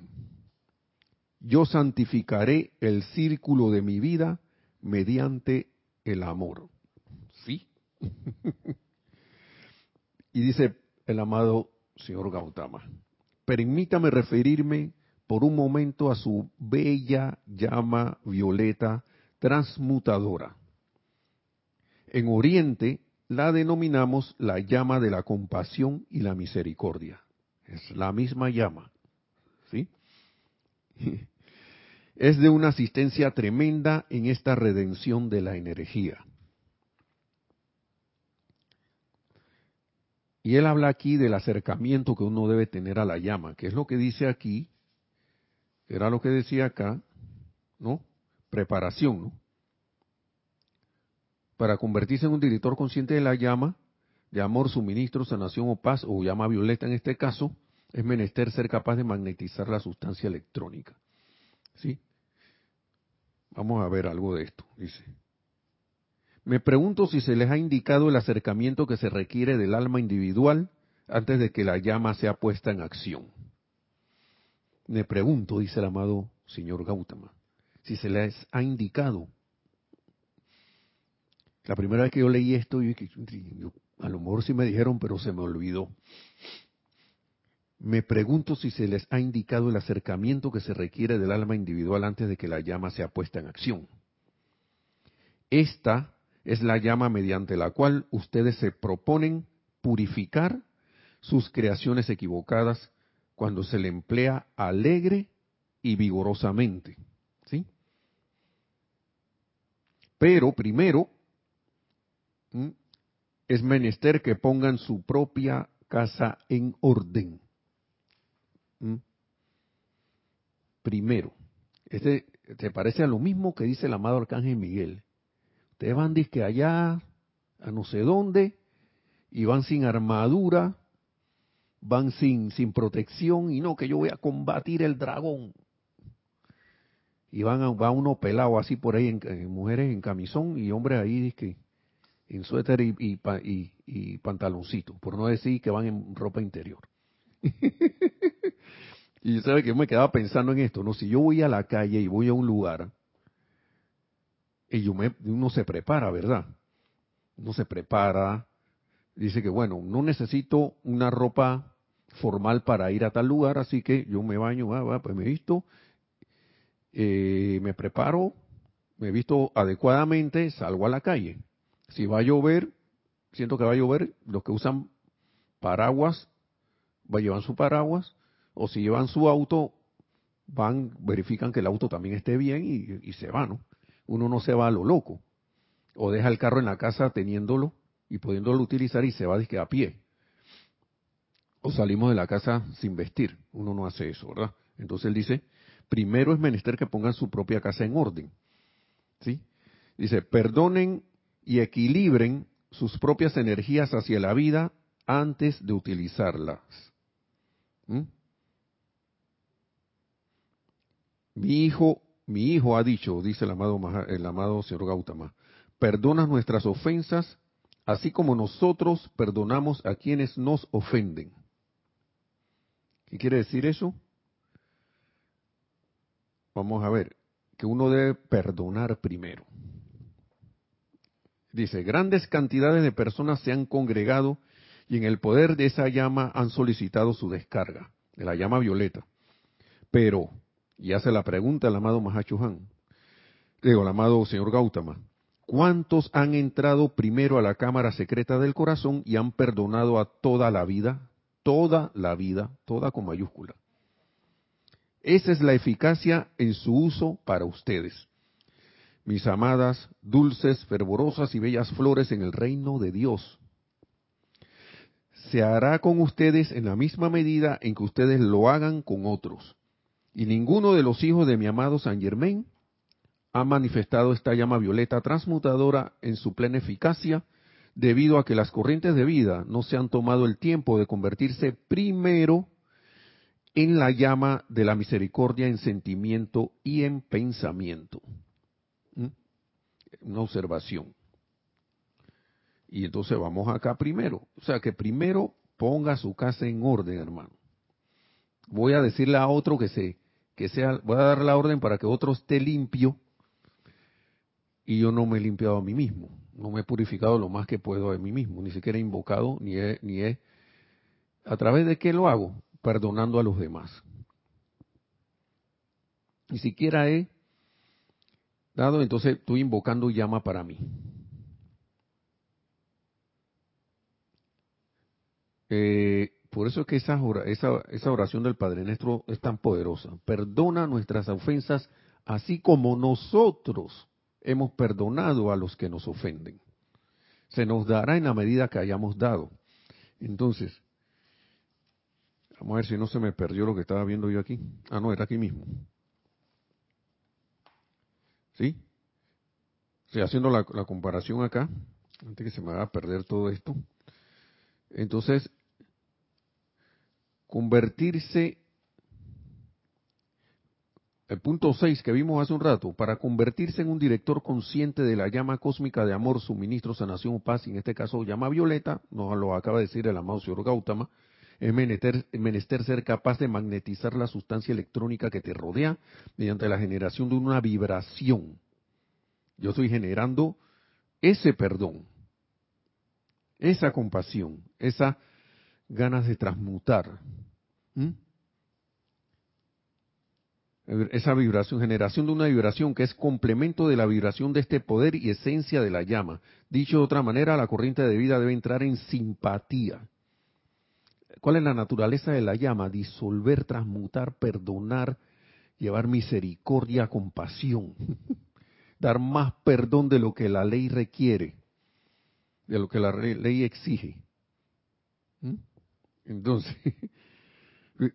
yo santificaré el círculo de mi vida mediante el amor. ¿Sí? (laughs) y dice el amado señor Gautama, permítame referirme por un momento a su bella llama violeta transmutadora. En Oriente la denominamos la llama de la compasión y la misericordia. Es la misma llama. (laughs) Es de una asistencia tremenda en esta redención de la energía. Y él habla aquí del acercamiento que uno debe tener a la llama, que es lo que dice aquí, era lo que decía acá, ¿no? Preparación, ¿no? para convertirse en un director consciente de la llama, de amor, suministro, sanación o paz, o llama violeta en este caso, es menester ser capaz de magnetizar la sustancia electrónica. ¿Sí? Vamos a ver algo de esto, dice. Me pregunto si se les ha indicado el acercamiento que se requiere del alma individual antes de que la llama sea puesta en acción. Me pregunto, dice el amado señor Gautama, si se les ha indicado la primera vez que yo leí esto, yo, a lo mejor sí me dijeron, pero se me olvidó. Me pregunto si se les ha indicado el acercamiento que se requiere del alma individual antes de que la llama sea puesta en acción. Esta es la llama mediante la cual ustedes se proponen purificar sus creaciones equivocadas cuando se le emplea alegre y vigorosamente. ¿Sí? Pero primero es menester que pongan su propia casa en orden. ¿Mm? Primero, este te parece a lo mismo que dice el amado Arcángel Miguel. Ustedes van disque allá, a no sé dónde, y van sin armadura, van sin, sin protección, y no, que yo voy a combatir el dragón. Y van a, va uno pelado así por ahí, en, mujeres en camisón y hombres ahí disque en suéter y, y, pantaloncito, por no decir que van en ropa interior. (laughs) y sabe que yo me quedaba pensando en esto, no, si yo voy a la calle y voy a un lugar, y yo uno se prepara, ¿verdad? Uno se prepara, dice que bueno, no necesito una ropa formal para ir a tal lugar, así que yo me baño, ah, pues me visto, eh, me preparo, me visto adecuadamente, salgo a la calle. Si va a llover, siento que va a llover, los que usan paraguas, va a llevar su paraguas, o si llevan su auto, van, verifican que el auto también esté bien y, se va, ¿no? Uno no se va a lo loco. O deja el carro en la casa teniéndolo y pudiéndolo utilizar y se va a pie. O salimos de la casa sin vestir. Uno no hace eso, ¿verdad? Entonces él dice, primero es menester que pongan su propia casa en orden. ¿Sí? Dice, perdonen y equilibren sus propias energías hacia la vida antes de utilizarlas. Mi hijo, mi hijo ha dicho, dice el amado, el amado señor Gautama, perdona nuestras ofensas, así como nosotros perdonamos a quienes nos ofenden. ¿Qué quiere decir eso? Vamos a ver, que uno debe perdonar primero. Dice, grandes cantidades de personas se han congregado y en el poder de esa llama han solicitado su descarga, de la llama violeta. Pero, y hace la pregunta el amado Mahachuhan, digo, el amado señor Gautama, ¿cuántos han entrado primero a la cámara secreta del corazón y han perdonado a toda la vida? Toda la vida, toda con mayúscula. Esa es la eficacia en su uso para ustedes mis amadas, dulces, fervorosas y bellas flores en el reino de Dios. Se hará con ustedes en la misma medida en que ustedes lo hagan con otros. Y ninguno de los hijos de mi amado San Germain ha manifestado esta llama violeta transmutadora en su plena eficacia debido a que las corrientes de vida no se han tomado el tiempo de convertirse primero en la llama de la misericordia en sentimiento y en pensamiento una observación. Y entonces vamos acá primero. O sea que primero ponga su casa en orden, hermano. Voy a decirle a otro que se, que sea, voy a dar la orden para que otro esté limpio y yo no me he limpiado a mí mismo. No me he purificado lo más que puedo de mí mismo. Ni siquiera he invocado, ni he, ni he, ¿a través de qué lo hago? Perdonando a los demás. Ni siquiera he Dado, entonces estoy invocando llama para mí. Eh, por eso es que esa, oración del Padre Nuestro es tan poderosa. Perdona nuestras ofensas así como nosotros hemos perdonado a los que nos ofenden. Se nos dará en la medida que hayamos dado. Entonces, vamos a ver si no se me perdió lo que estaba viendo yo aquí. Ah, no, era aquí mismo. ¿Sí? Estoy haciendo la, comparación acá, antes que se me vaya a perder todo esto. Entonces, convertirse, el punto 6 que vimos hace un rato, para convertirse en un director consciente de la llama cósmica de amor, suministro, sanación paz, en este caso llama violeta, nos lo acaba de decir el amado señor Gautama, es menester, ser capaz de magnetizar la sustancia electrónica que te rodea mediante la generación de una vibración. Yo estoy generando ese perdón, esa compasión, esa ganas de transmutar. Esa vibración, generación de una vibración que es complemento de la vibración de este poder y esencia de la llama. Dicho de otra manera, la corriente de vida debe entrar en simpatía ¿Cuál es la naturaleza de la llama? Disolver, transmutar, perdonar, llevar misericordia, compasión, (laughs) dar más perdón de lo que la ley requiere, de lo que la ley exige. Entonces, (laughs)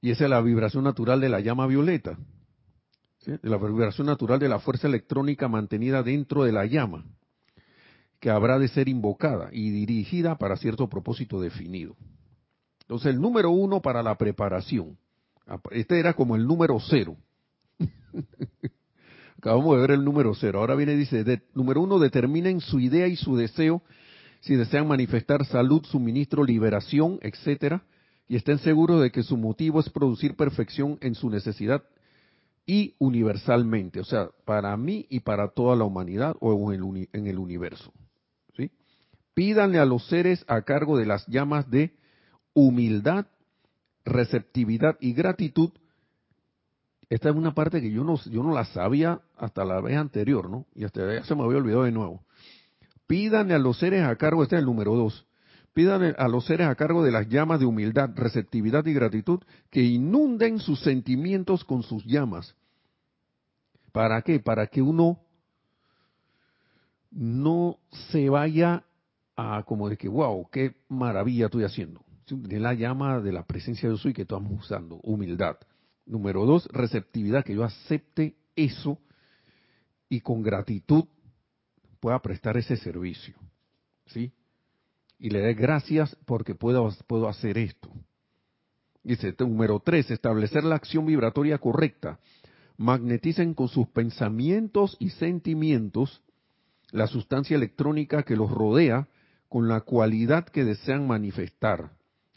y esa es la vibración natural de la llama violeta, la vibración natural de la fuerza electrónica mantenida dentro de la llama, que habrá de ser invocada y dirigida para cierto propósito definido. Entonces, el número uno para la preparación. Este era como el número cero. (laughs) Acabamos de ver el número cero. Ahora viene y dice, número uno, determinen su idea y su deseo, si desean manifestar salud, suministro, liberación, etcétera, y estén seguros de que su motivo es producir perfección en su necesidad y universalmente, o sea, para mí y para toda la humanidad o en el, universo. ¿sí? Pídanle a los seres a cargo de las llamas de humildad, receptividad y gratitud. Esta es una parte que yo no, yo no la sabía hasta la vez anterior, ¿no? Y hasta ya se me había olvidado de nuevo. Pídanle a los seres a cargo, este es el número dos, pídanle a los seres a cargo de las llamas de humildad, receptividad y gratitud que inunden sus sentimientos con sus llamas. ¿Para qué? Para que uno no se vaya a como de que, wow, qué maravilla estoy haciendo de la llama de la presencia de Dios y que estamos usando, humildad. Número dos, receptividad, que yo acepte eso y con gratitud pueda prestar ese servicio. ¿Sí? Y le dé gracias porque puedo, puedo hacer esto. Dice, número tres, establecer la acción vibratoria correcta. Magneticen con sus pensamientos y sentimientos la sustancia electrónica que los rodea con la cualidad que desean manifestar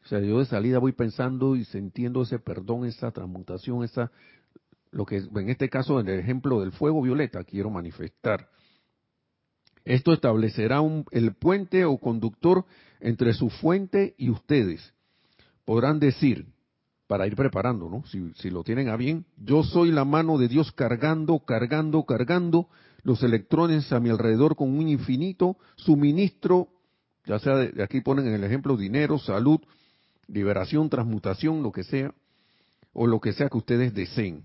O sea, yo de salida voy pensando y sintiendo ese perdón, esa transmutación, esa lo que en este caso en el ejemplo del fuego violeta quiero manifestar. Esto establecerá un, el puente o conductor entre su fuente y ustedes. Podrán decir, para ir preparando, ¿no? Si, si lo tienen a bien, yo soy la mano de Dios cargando, cargando, cargando los electrones a mi alrededor con un infinito suministro, ya sea de, aquí ponen en el ejemplo dinero, salud, liberación, transmutación, lo que sea, o lo que sea que ustedes deseen.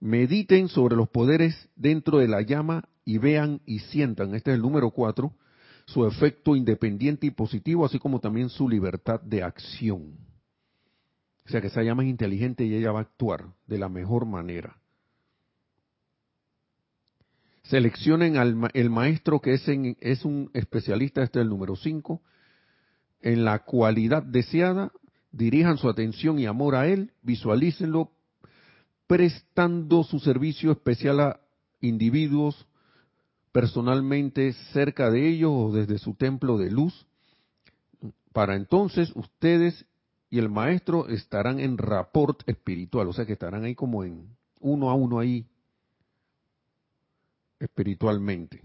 Mediten sobre los poderes dentro de la llama y vean y sientan, este es el número cuatro, su efecto independiente y positivo, así como también su libertad de acción. O sea que esa llama es inteligente y ella va a actuar de la mejor manera. Seleccionen al el maestro que es, es un especialista, este es el número 5, en la cualidad deseada, dirijan su atención y amor a él, visualícenlo prestando su servicio especial a individuos personalmente cerca de ellos o desde su templo de luz. Para entonces ustedes y el maestro estarán en rapport espiritual, o sea que estarán ahí como en uno a uno ahí espiritualmente.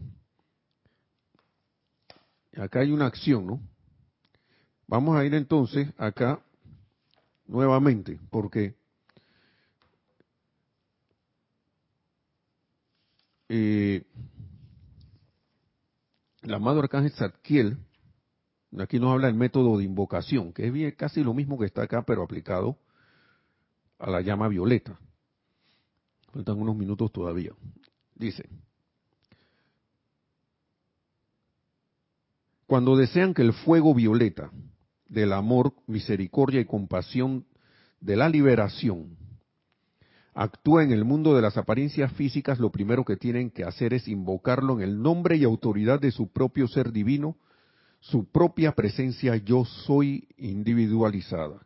Acá hay una acción, ¿no? Vamos a ir entonces acá nuevamente, porque eh, el amado arcángel Zadkiel, aquí nos habla del método de invocación, que es casi lo mismo que está acá, pero aplicado a la llama violeta. Faltan unos minutos todavía. Dice, cuando desean que el fuego violeta del amor, misericordia y compasión de la liberación actúa en el mundo de las apariencias físicas, lo primero que tienen que hacer es invocarlo en el nombre y autoridad de su propio ser divino, su propia presencia yo soy individualizada.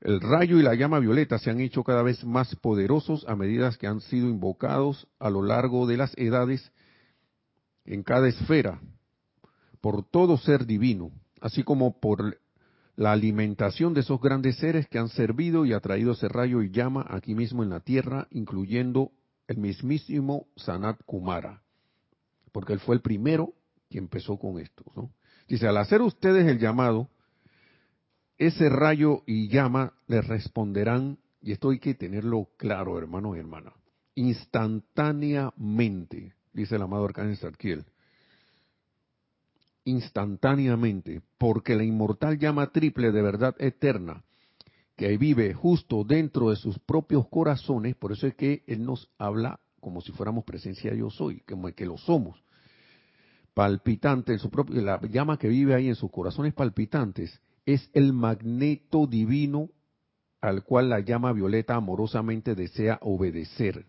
El rayo y la llama violeta se han hecho cada vez más poderosos a medida que han sido invocados a lo largo de las edades en cada esfera por todo ser divino, así como por la alimentación de esos grandes seres que han servido y atraído ese rayo y llama aquí mismo en la tierra, incluyendo el mismísimo Sanat Kumara, porque él fue el primero que empezó con esto. Dice, al hacer ustedes el llamado, ese rayo y llama les responderán, y esto hay que tenerlo claro, hermanos y hermanas, instantáneamente, dice el amado Arcángel Sarkiel, instantáneamente, porque la inmortal llama triple de verdad eterna, que vive justo dentro de sus propios corazones, por eso es que Él nos habla como si fuéramos presencia yo soy, como que lo somos, palpitante, en su propio, la llama que vive ahí en sus corazones palpitantes, es el magneto divino al cual la llama violeta amorosamente desea obedecer.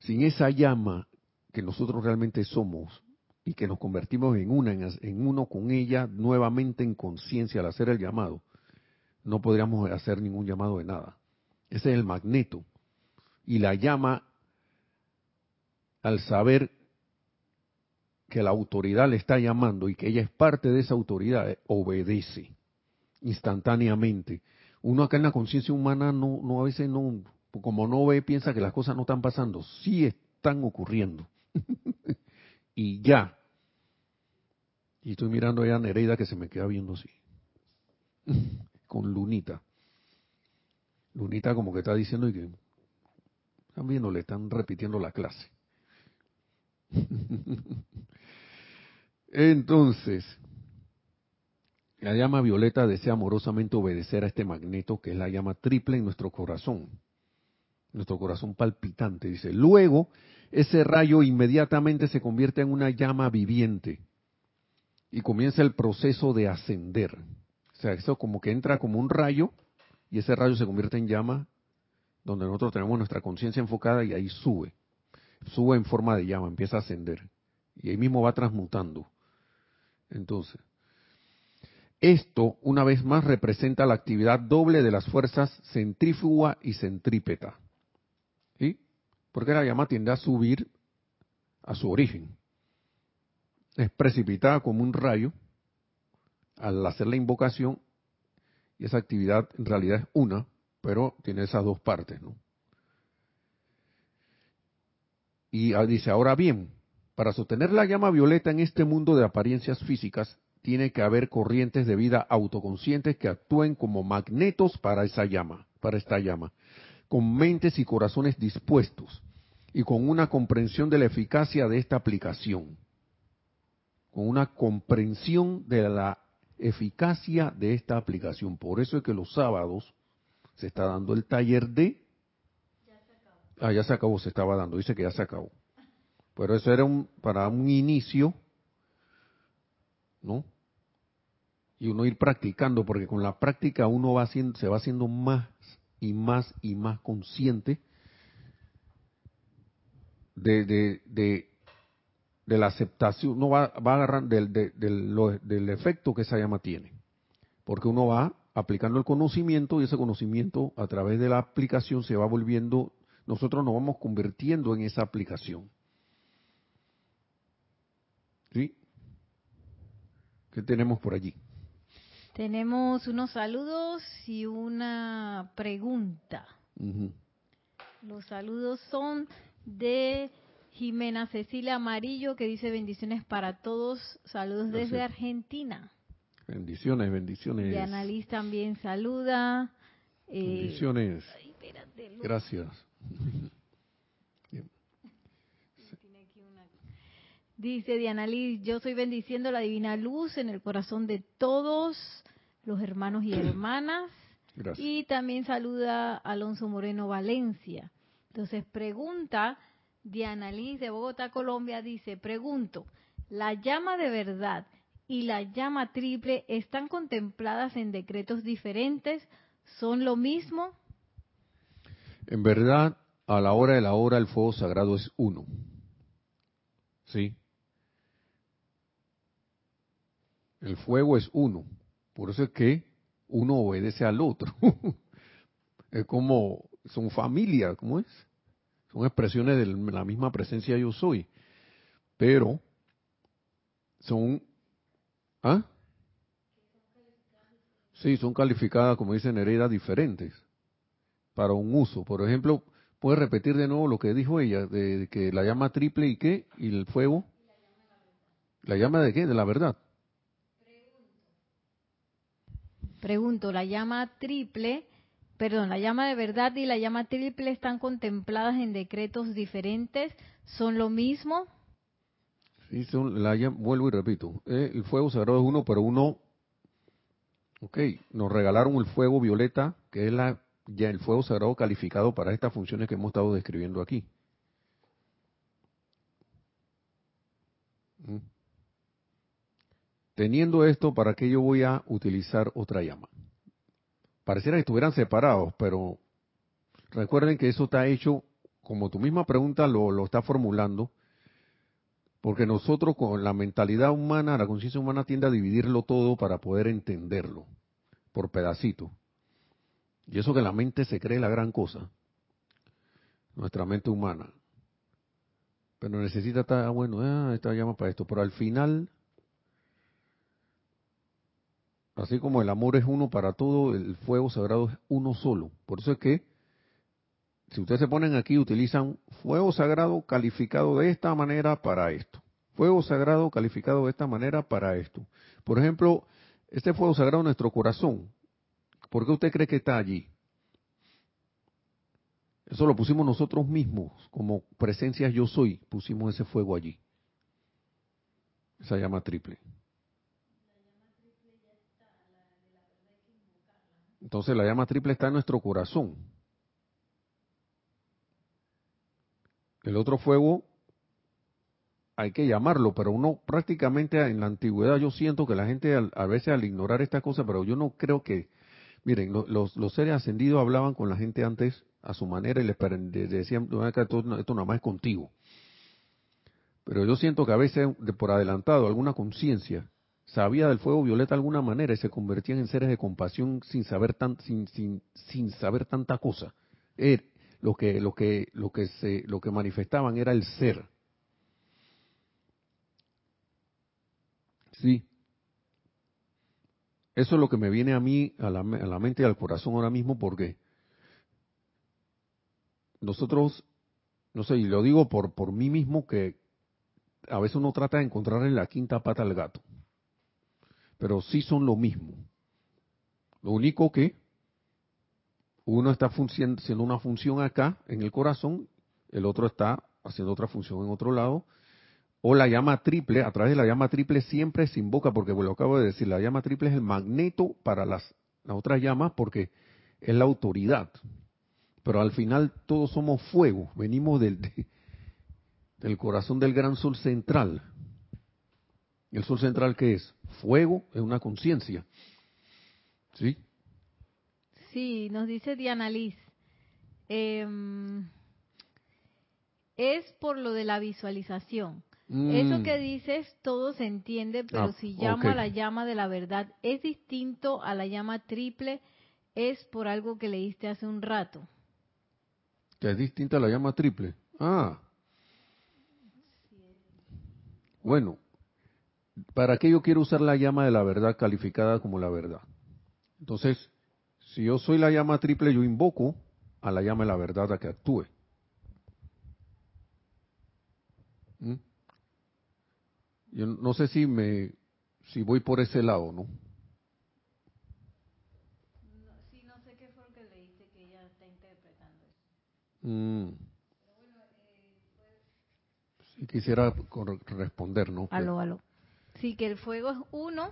Sin esa llama que nosotros realmente somos, y que nos convertimos en una, en, uno con ella nuevamente en conciencia al hacer el llamado, no podríamos hacer ningún llamado de nada. Ese es el magneto. Y la llama, al saber que la autoridad le está llamando y que ella es parte de esa autoridad, obedece instantáneamente. Uno acá en la conciencia humana no, no a veces no, como no ve, piensa que las cosas no están pasando, sí están ocurriendo. (laughs) y ya. Y estoy mirando allá a Nereida que se me queda viendo así. (laughs) Con Lunita. Lunita como que está diciendo y que están viendo, le están repitiendo la clase. (laughs) Entonces, la llama violeta desea amorosamente obedecer a este magneto que es la llama triple en nuestro corazón. Nuestro corazón palpitante, dice. Luego, ese rayo inmediatamente se convierte en una llama viviente y comienza el proceso de ascender. O sea, eso como que entra como un rayo y ese rayo se convierte en llama donde nosotros tenemos nuestra conciencia enfocada y ahí sube. Sube en forma de llama, empieza a ascender. Y ahí mismo va transmutando. Entonces, esto una vez más representa la actividad doble de las fuerzas centrífuga y centrípeta. Porque la llama tiende a subir a su origen. Es precipitada como un rayo al hacer la invocación, y esa actividad en realidad es una, pero tiene esas dos partes, ¿no? Y ah, dice, ahora bien, para sostener la llama violeta en este mundo de apariencias físicas, tiene que haber corrientes de vida autoconscientes que actúen como magnetos para esa llama, para esta llama, con mentes y corazones dispuestos y con una comprensión de la eficacia de esta aplicación, con una comprensión de la eficacia de esta aplicación. Por eso es que los sábados se está dando el taller de... Ah, ya se acabó, se estaba dando, dice que ya se acabó. Pero eso era un, para un inicio, ¿no? Y uno ir practicando, porque con la práctica uno va haciendo, se va haciendo más y más y más consciente de, de, de, la aceptación, uno va, va a agarrar del, del efecto que esa llama tiene. Porque uno va aplicando el conocimiento y ese conocimiento a través de la aplicación se va volviendo, nosotros nos vamos convirtiendo en esa aplicación. ¿Sí? ¿Qué tenemos por allí? Tenemos unos saludos y una pregunta. Los saludos son de Jimena Cecilia Amarillo que dice bendiciones para todos. Saludos desde Argentina. Bendiciones, bendiciones. Y Annalise también saluda. Eh, bendiciones. Gracias. Dice Diana Liz, yo soy bendiciendo la divina luz en el corazón de todos los hermanos y hermanas. (clears throat) Y también saluda Alonso Moreno Valencia. Entonces pregunta, Diana Liz de Bogotá, Colombia, dice, pregunto, ¿la llama de verdad y la llama triple están contempladas en decretos diferentes? ¿Son lo mismo? En verdad, a la hora de la hora el fuego sagrado es uno. ¿Sí? El fuego es uno. Por eso es que uno obedece al otro. (laughs) es como, son familia, ¿cómo es? Son expresiones de la misma presencia yo soy. Pero son... ¿Ah? Sí, son calificadas, como dicen Hereda, diferentes para un uso. Por ejemplo, puede repetir de nuevo lo que dijo ella, de que la llama triple y qué, y el fuego. ¿La llama de qué? De la verdad. Pregunto, ¿la llama triple, perdón, la llama de verdad y la llama triple están contempladas en decretos diferentes? ¿Son lo mismo? Sí, son, la vuelvo y repito, eh, el fuego sagrado es uno, pero uno, ok, nos regalaron el fuego violeta, que es la, ya el fuego sagrado calificado para estas funciones que hemos estado describiendo aquí. ¿Mm? Teniendo esto, ¿para qué yo voy a utilizar otra llama? Pareciera que estuvieran separados, pero recuerden que eso está hecho, como tu misma pregunta lo, lo está formulando, porque nosotros con la mentalidad humana, la conciencia humana tiende a dividirlo todo para poder entenderlo, por pedacitos. Y eso que la mente se cree la gran cosa, nuestra mente humana. Pero necesita estar, ah, bueno, ah, esta llama para esto, pero al final Así como el amor es uno para todo, el fuego sagrado es uno solo. Por eso es que, si ustedes se ponen aquí, utilizan fuego sagrado calificado de esta manera para esto. Fuego sagrado calificado de esta manera para esto. Por ejemplo, este fuego sagrado en nuestro corazón, ¿por qué usted cree que está allí? Eso lo pusimos nosotros mismos, como presencias yo soy, pusimos ese fuego allí. Esa llama triple. Entonces la llama triple está en nuestro corazón. El otro fuego hay que llamarlo, pero uno prácticamente en la antigüedad yo siento que la gente a veces al ignorar esta cosa, pero yo no creo que, miren, los, los seres ascendidos hablaban con la gente antes a su manera y les, decían, esto, esto nada más es contigo. Pero yo siento que a veces por adelantado alguna conciencia sabía del fuego violeta de alguna manera y se convertían en seres de compasión sin saber tan, sin, sin, sin saber tanta cosa. Er, lo que lo que lo que se lo que manifestaban era el ser. Sí. eso es lo que me viene a mí, a la, a la mente y al corazón ahora mismo, porque nosotros, no sé, y lo digo por, por mí mismo, que a veces uno trata de encontrar en la quinta pata al gato, pero sí son lo mismo. Lo único que uno está haciendo una función acá en el corazón, el otro está haciendo otra función en otro lado, o la llama triple, a través de la llama triple siempre se invoca, porque lo acabo de decir, la llama triple es el magneto para las, las otras llamas porque es la autoridad. Pero al final todos somos fuego, venimos del, del corazón del gran sol central. ¿El sol central qué es? Fuego es una conciencia. ¿Sí? Sí, nos dice Diana Liz. Em, es por lo de la visualización. Eso que mm. dices, todo se entiende, pero ah, si llamo a la llama de la verdad, es distinto a la llama triple, es por algo que leíste hace un rato. Que es distinta a la llama triple. Ah. Bueno, ¿para qué yo quiero usar la llama de la verdad calificada como la verdad? Entonces, si yo soy la llama triple, yo invoco a la llama de la verdad a que actúe. ¿Mm? Yo no sé si me si voy por ese lado, ¿no? sí, no sé qué fue lo que leíste que ella está interpretando eso. Mm. Si quisiera responder, ¿no? Aló, aló. Sí, que el fuego es uno,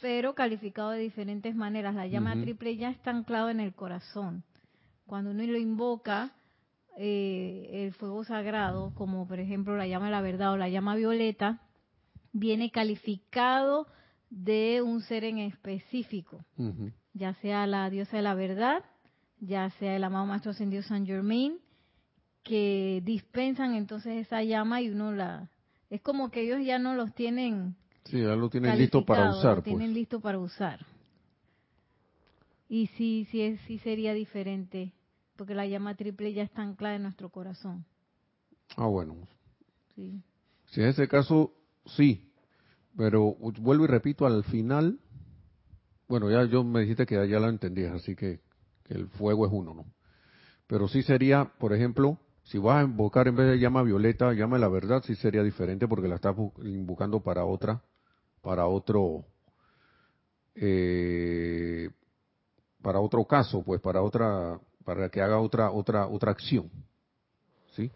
pero calificado de diferentes maneras. La llama triple ya está anclado en el corazón. Cuando uno lo invoca, eh, el fuego sagrado, como por ejemplo la llama de la verdad o la llama violeta, viene calificado de un ser en específico, ya sea la diosa de la verdad, ya sea el amado Maestro Ascendido San Germain, que dispensan entonces esa llama y uno la... Es como que ellos ya no los tienen... Sí, ya lo tienen listo para usar. Lo tienen pues. listo para usar. Y sí, sí, sí sería diferente, porque la llama triple ya está anclada en nuestro corazón. Ah, bueno. Sí. Si en ese caso, sí, pero vuelvo y repito, al final, bueno, ya yo me dijiste que ya lo entendías, así que, el fuego es uno, ¿no? Pero sí sería, por ejemplo, si vas a invocar en vez de llama violeta, llama la verdad, sí sería diferente porque la estás invocando para otra, para otro, eh, para otro caso, pues para otra, para que haga otra, otra, otra acción, ¿sí?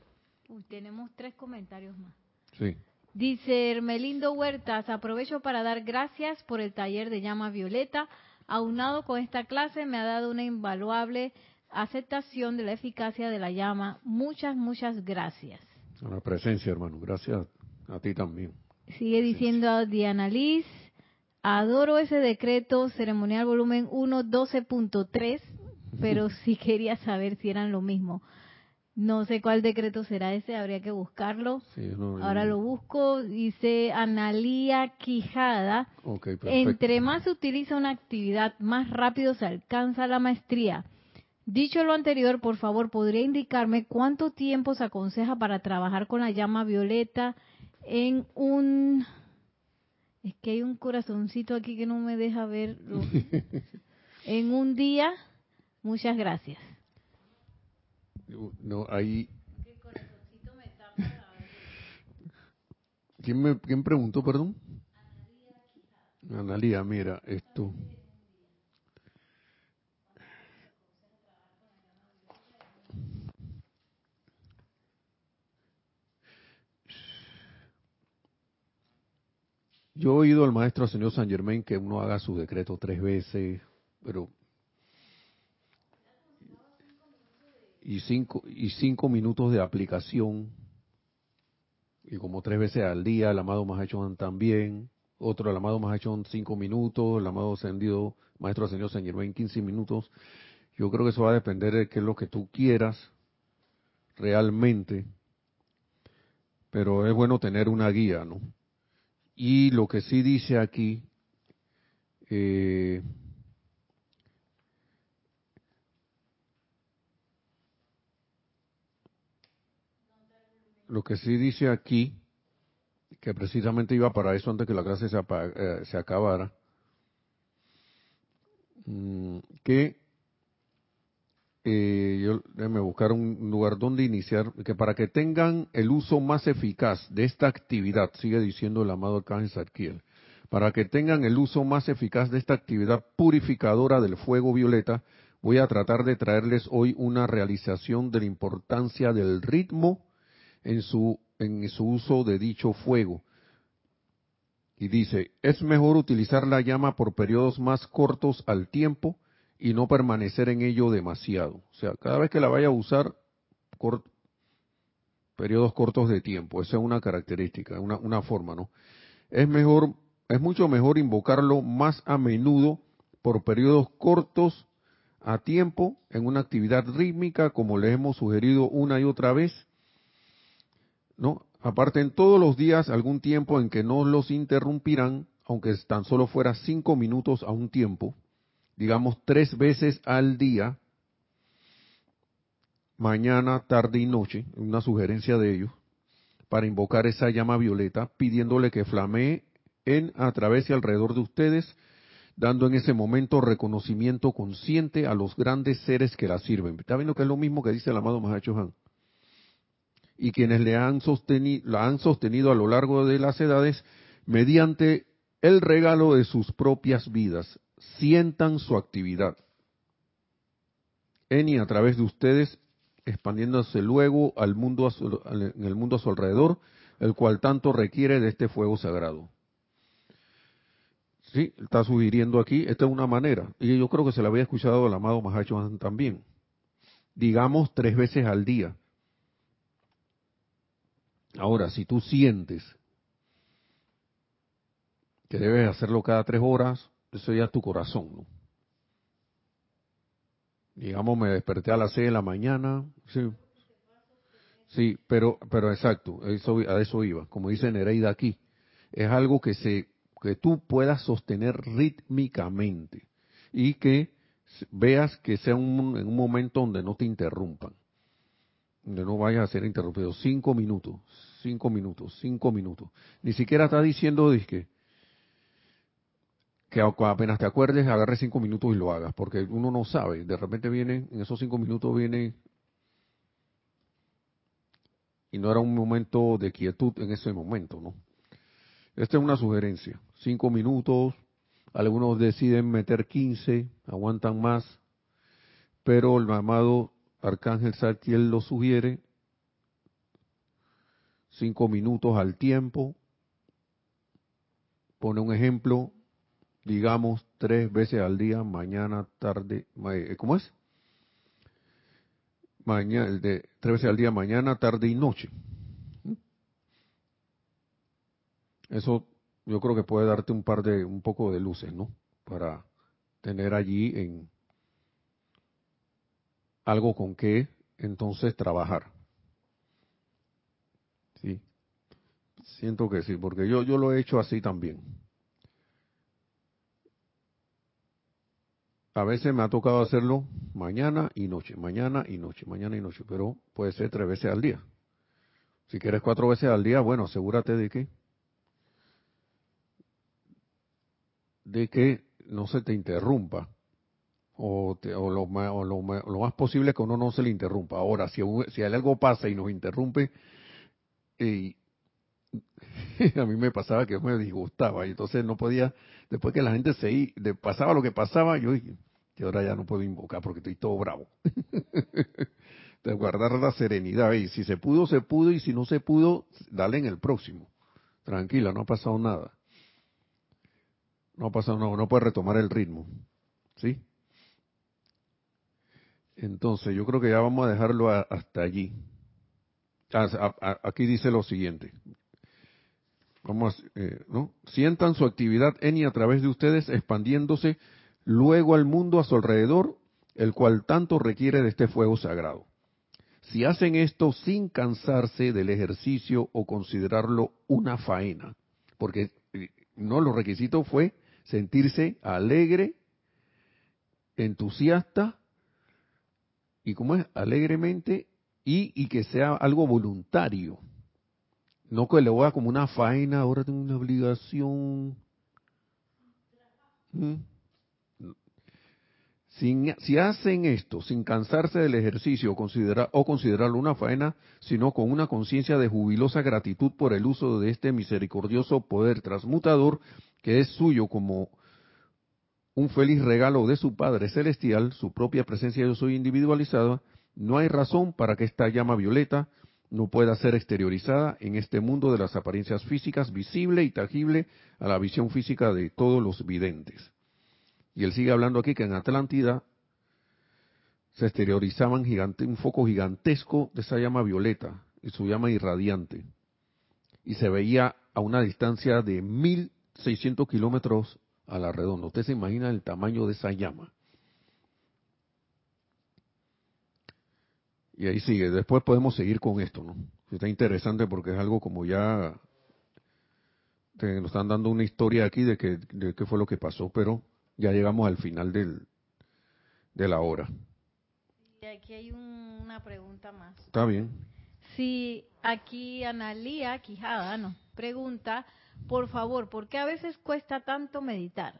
tenemos tres comentarios más. Sí. Dice Hermelindo Huertas, aprovecho para dar gracias por el taller de llama violeta. Aunado con esta clase me ha dado una invaluable aceptación de la eficacia de la llama. Muchas, muchas gracias. A la presencia, hermano. Gracias a ti también. Sigue diciendo Diana Liz, adoro ese decreto ceremonial volumen 1, 12.3, pero (laughs) sí quería saber si eran lo mismo. No sé cuál decreto será ese, habría que buscarlo. Ahora lo busco, dice Analía Quijada. Entre más se utiliza una actividad, más rápido se alcanza la maestría. Dicho lo anterior, por favor, ¿podría indicarme cuánto tiempo se aconseja para trabajar con la llama violeta en un... Es que hay un corazoncito aquí que no me deja ver. (laughs) en un día. Muchas gracias. No, ahí... ¿Quién, me, ¿Quién preguntó, perdón? Analía, mira, esto... Yo he oído al maestro señor San Germain que uno haga su decreto tres veces, pero y cinco, y cinco minutos de aplicación, y como tres veces al día, el amado Mahachon también, otro el amado Mahachon cinco minutos, el amado ascendido, maestro ascendido San Germain 15 minutos. Yo creo que eso va a depender de qué es lo que tú quieras realmente, pero es bueno tener una guía, ¿no? Y lo que sí dice aquí, eh, lo que sí dice aquí, que precisamente iba para eso antes que la clase se, eh, se acabara, mm, que eh, yo déjame buscar un lugar donde iniciar, que para que tengan el uso más eficaz de esta actividad, sigue diciendo el amado Arcángel Zadkiel, para que tengan el uso más eficaz de esta actividad purificadora del fuego violeta, voy a tratar de traerles hoy una realización de la importancia del ritmo en su, en su uso de dicho fuego. Y dice, es mejor utilizar la llama por periodos más cortos al tiempo y no permanecer en ello demasiado. O sea, cada vez que la vaya a usar, periodos cortos de tiempo. Esa es una característica, una, una forma, ¿no? Es mejor, es mucho mejor invocarlo más a menudo por periodos cortos a tiempo en una actividad rítmica, como le hemos sugerido una y otra vez, ¿no? Aparten todos los días algún tiempo en que no los interrumpirán, aunque tan solo fuera cinco minutos a un tiempo, digamos tres veces al día, mañana, tarde y noche, una sugerencia de ellos, para invocar esa llama violeta, pidiéndole que flamee en, a través y alrededor de ustedes, dando en ese momento reconocimiento consciente a los grandes seres que la sirven. Está viendo que es lo mismo que dice el amado Mahacho Han. Y quienes le han sostenido, la han sostenido a lo largo de las edades mediante el regalo de sus propias vidas, sientan su actividad en y a través de ustedes, expandiéndose luego al mundo en el mundo a su alrededor, el cual tanto requiere de este fuego sagrado. Sí, está sugiriendo aquí, esta es una manera, y yo creo que se la había escuchado al amado Mahacho también. Digamos tres veces al día. Ahora, si tú sientes que debes hacerlo cada tres horas, eso ya es tu corazón, ¿no? Digamos, me desperté a las seis de la mañana, sí, sí, pero, pero exacto, eso, a eso iba, como dice Nereida aquí, es algo que se, que tú puedas sostener rítmicamente y que veas que sea un, en un momento donde no te interrumpan, donde no vayas a ser interrumpido. Cinco minutos, cinco minutos, cinco minutos. Ni siquiera está diciendo, que que apenas te acuerdes, agarre cinco minutos y lo hagas, porque uno no sabe, de repente viene, en esos cinco minutos viene, y no era un momento de quietud en ese momento, ¿no? Esta es una sugerencia, cinco minutos, algunos deciden meter quince, aguantan más, pero el amado Arcángel Sartiel lo sugiere, cinco minutos al tiempo, pone un ejemplo, digamos, tres veces al día, mañana, tarde, eh, ¿cómo es? Mañana, tres veces al día, mañana, tarde y noche. Eso yo creo que puede darte un par de, un poco de luces, ¿no? Para tener allí en algo con que entonces trabajar. Sí. Siento que sí, porque yo, yo lo he hecho así también. A veces me ha tocado hacerlo mañana y noche, mañana y noche, mañana y noche, pero puede ser tres veces al día. Si quieres cuatro veces al día, bueno, asegúrate de que de que no se te interrumpa o, lo, más posible que uno no se le interrumpa. Ahora, si, si algo pasa y nos interrumpe, y (laughs) a mí me pasaba que me disgustaba y entonces no podía, después que la gente se pasaba lo que pasaba, yo dije, que ahora ya no puedo invocar porque estoy todo bravo. (laughs) de guardar la serenidad. Y si se pudo, se pudo, y si no se pudo, dale en el próximo. Tranquila, no ha pasado nada. No ha pasado nada, no puede retomar el ritmo. ¿Sí? Entonces, yo creo que ya vamos a dejarlo hasta allí. Ah, aquí dice lo siguiente. Vamos, eh, ¿no? Sientan su actividad en y a través de ustedes expandiéndose luego al mundo a su alrededor, el cual tanto requiere de este fuego sagrado. Si hacen esto sin cansarse del ejercicio o considerarlo una faena, porque eh, no lo requisito fue sentirse alegre, entusiasta y como es alegremente y, y, que sea algo voluntario. No que le voy a como una faena, ahora tengo una obligación. ¿Mm? Si hacen esto sin cansarse del ejercicio o, considerarlo una faena, sino con una conciencia de jubilosa gratitud por el uso de este misericordioso poder transmutador que es suyo como un feliz regalo de su Padre Celestial, su propia presencia yo soy individualizada, no hay razón para que esta llama violeta no pueda ser exteriorizada en este mundo de las apariencias físicas, visible y tangible a la visión física de todos los videntes. Y él sigue hablando aquí que en Atlántida se exteriorizaban un foco gigantesco de esa llama violeta, y su llama irradiante, y se veía a una distancia de 1600 kilómetros a la redonda. Usted se imagina el tamaño de esa llama. Y ahí sigue. Después podemos seguir con esto, ¿no? Está interesante porque es algo como ya nos están dando una historia aquí de, que, de qué fue lo que pasó, pero ya llegamos al final del, de la hora. Y aquí hay una pregunta más. Está bien. Si aquí Analía Quijada nos pregunta, por favor, ¿por qué a veces cuesta tanto meditar?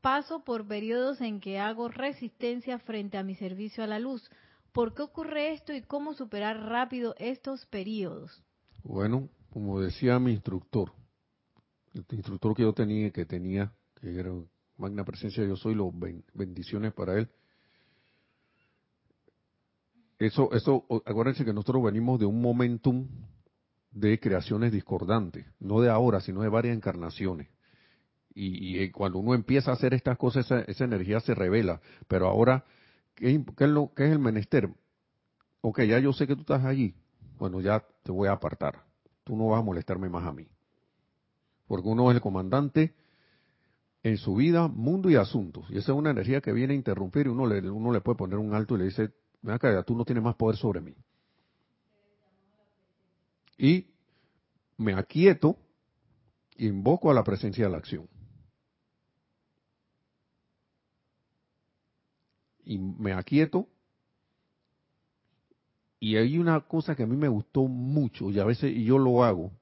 Paso por periodos en que hago resistencia frente a mi servicio a la luz. ¿Por qué ocurre esto y cómo superar rápido estos periodos? Bueno, como decía mi instructor, el instructor que yo tenía, que tenía, que era magna presencia yo soy, los bendiciones para él. Eso, eso, acuérdense que nosotros venimos de un momentum de creaciones discordantes, no de ahora, sino de varias encarnaciones. Y, y cuando uno empieza a hacer estas cosas, esa, esa energía se revela. Pero ahora ¿Qué, es lo, ¿Qué es el menester? Ok, ya yo sé que tú estás allí. Bueno, ya te voy a apartar. Tú no vas a molestarme más a mí. Porque uno es el comandante en su vida, mundo y asuntos. Y esa es una energía que viene a interrumpir y uno le, uno le puede poner un alto y le dice, ven acá, tú no tienes más poder sobre mí. Y me aquieto invoco a la presencia de la acción. y me aquieto. Y hay una cosa que a mí me gustó mucho y a veces yo lo hago.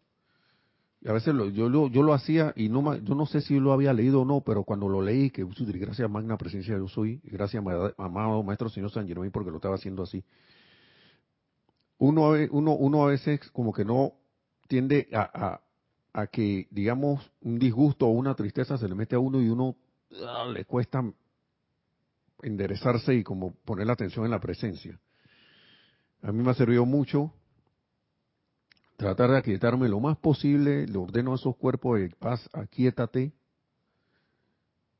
A veces lo, yo, lo, yo lo hacía y no yo no sé si lo había leído o no, pero cuando lo leí, que gracias magna presencia yo soy, gracias amado maestro señor San Germán porque lo estaba haciendo así. Uno, uno, uno a veces como que no tiende a, a, a que, digamos, un disgusto o una tristeza se le mete a uno y uno ah, le cuesta enderezarse y como poner la atención en la presencia. A mí me ha servido mucho tratar de aquietarme lo más posible, le ordeno a esos cuerpos de paz, aquietate,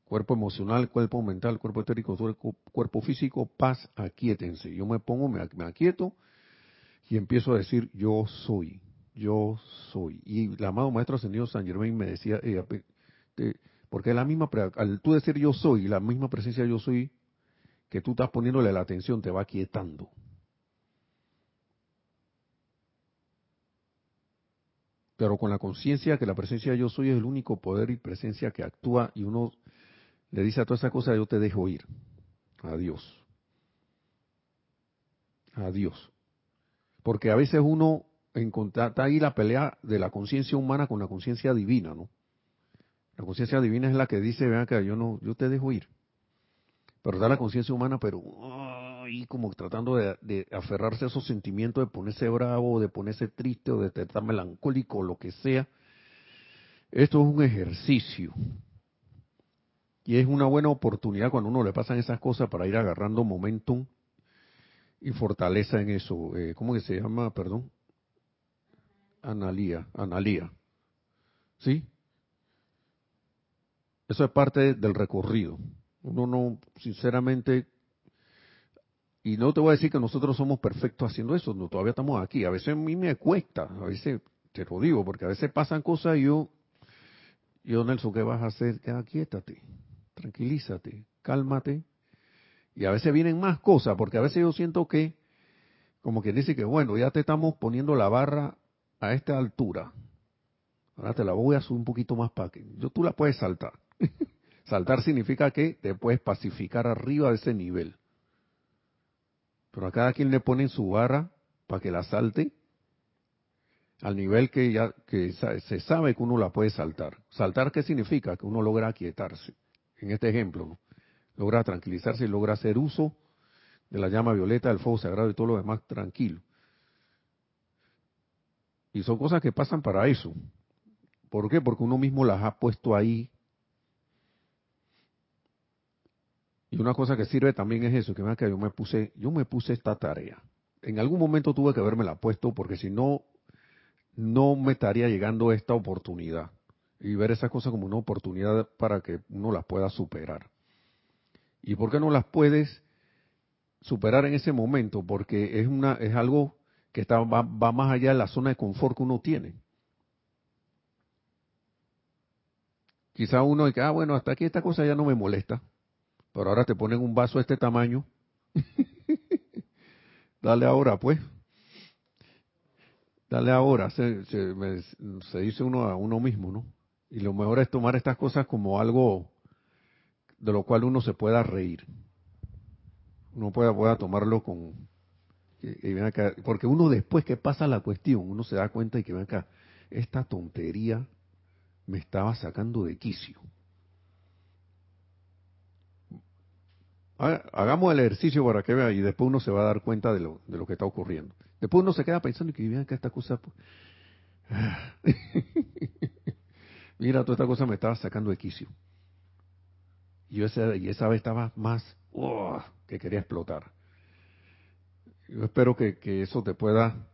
cuerpo emocional, cuerpo mental, cuerpo etérico, cuerpo, físico, paz, aquíétense. Yo me pongo, me, aquieto y empiezo a decir yo soy, yo soy. Y el amado maestro ascendido San Germain me decía, eh, porque la misma, al tú decir yo soy, la misma presencia yo soy que tú estás poniéndole la atención te va quietando. Pero con la conciencia que la presencia de yo soy es el único poder y presencia que actúa y uno le dice a toda esa cosa, yo te dejo ir. Adiós. Adiós. Porque a veces uno encuentra, ahí la pelea de la conciencia humana con la conciencia divina, ¿no? La conciencia divina es la que dice, vean que yo no, yo te dejo ir pero da la conciencia humana, pero como tratando de, aferrarse a esos sentimientos, de ponerse bravo, de ponerse triste, o de estar melancólico, o lo que sea. Esto es un ejercicio. Y es una buena oportunidad cuando uno le pasan esas cosas para ir agarrando momentum y fortaleza en eso. Eh, ¿Cómo que se llama? Perdón. Analía. Analía. ¿Sí? Eso es parte del recorrido. Uno no, sinceramente, y no te voy a decir que nosotros somos perfectos haciendo eso, no, todavía estamos aquí. A veces a mí me cuesta, a veces te lo digo, porque a veces pasan cosas y yo, yo Nelson, ¿qué vas a hacer? Queda quiétate, tranquilízate, cálmate. Y a veces vienen más cosas, porque a veces yo siento que, como quien dice que, bueno, ya te estamos poniendo la barra a esta altura. Ahora te la voy a subir un poquito más para que yo, tú la puedes saltar. (laughs) Saltar significa que te puedes pacificar arriba de ese nivel. Pero a cada quien le ponen su barra para que la salte al nivel que ya que se sabe que uno la puede saltar. ¿Saltar qué significa? Que uno logra aquietarse. En este ejemplo, logra tranquilizarse y logra hacer uso de la llama violeta, del fuego sagrado y todo lo demás tranquilo. Y son cosas que pasan para eso. ¿Por qué? Porque uno mismo las ha puesto ahí. Y una cosa que sirve también es eso, que que yo me puse, yo me puse esta tarea. En algún momento tuve que haberme la puesto porque si no, no me estaría llegando esta oportunidad. Y ver esas cosas como una oportunidad para que uno las pueda superar. ¿Y por qué no las puedes superar en ese momento? Porque es una, es algo que está, va, más allá de la zona de confort que uno tiene. Quizá uno diga, ah, bueno, hasta aquí esta cosa ya no me molesta, pero ahora te ponen un vaso de este tamaño. Dale ahora, pues. Dale ahora, se, se, dice uno a uno mismo, ¿no? Y lo mejor es tomar estas cosas como algo de lo cual uno se pueda reír. Uno pueda, pueda tomarlo con, porque uno después que pasa la cuestión, uno se da cuenta y que ven acá, esta tontería me estaba sacando de quicio. Hagamos el ejercicio para que vea y después uno se va a dar cuenta de lo, de lo que está ocurriendo. Después uno se queda pensando que vean que esta cosa... Pues, (laughs) mira, toda esta cosa me estaba sacando de quicio. Y, yo esa, y esa vez estaba más... que quería explotar. Yo espero que, eso te pueda,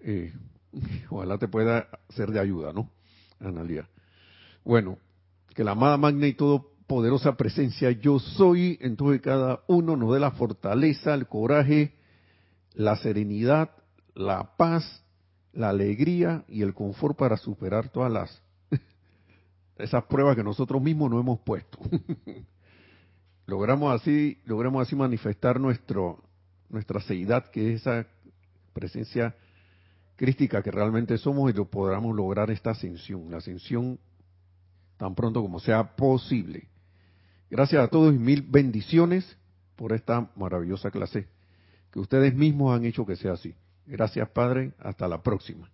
eh, (laughs) ojalá te pueda ser de ayuda, ¿no? Analia. Bueno, que la amada magna y todopoderosa presencia yo soy en todo y cada uno nos dé la fortaleza, el coraje, la serenidad, la paz, la alegría y el confort para superar todas las (laughs) esas pruebas que nosotros mismos no hemos puesto. (laughs) logramos así, logramos así manifestar nuestro nuestra seidad, que es esa presencia crística que realmente somos y lo podamos lograr esta ascensión, la ascensión tan pronto como sea posible. Gracias a todos y mil bendiciones por esta maravillosa clase que ustedes mismos han hecho que sea así. Gracias Padre, hasta la próxima.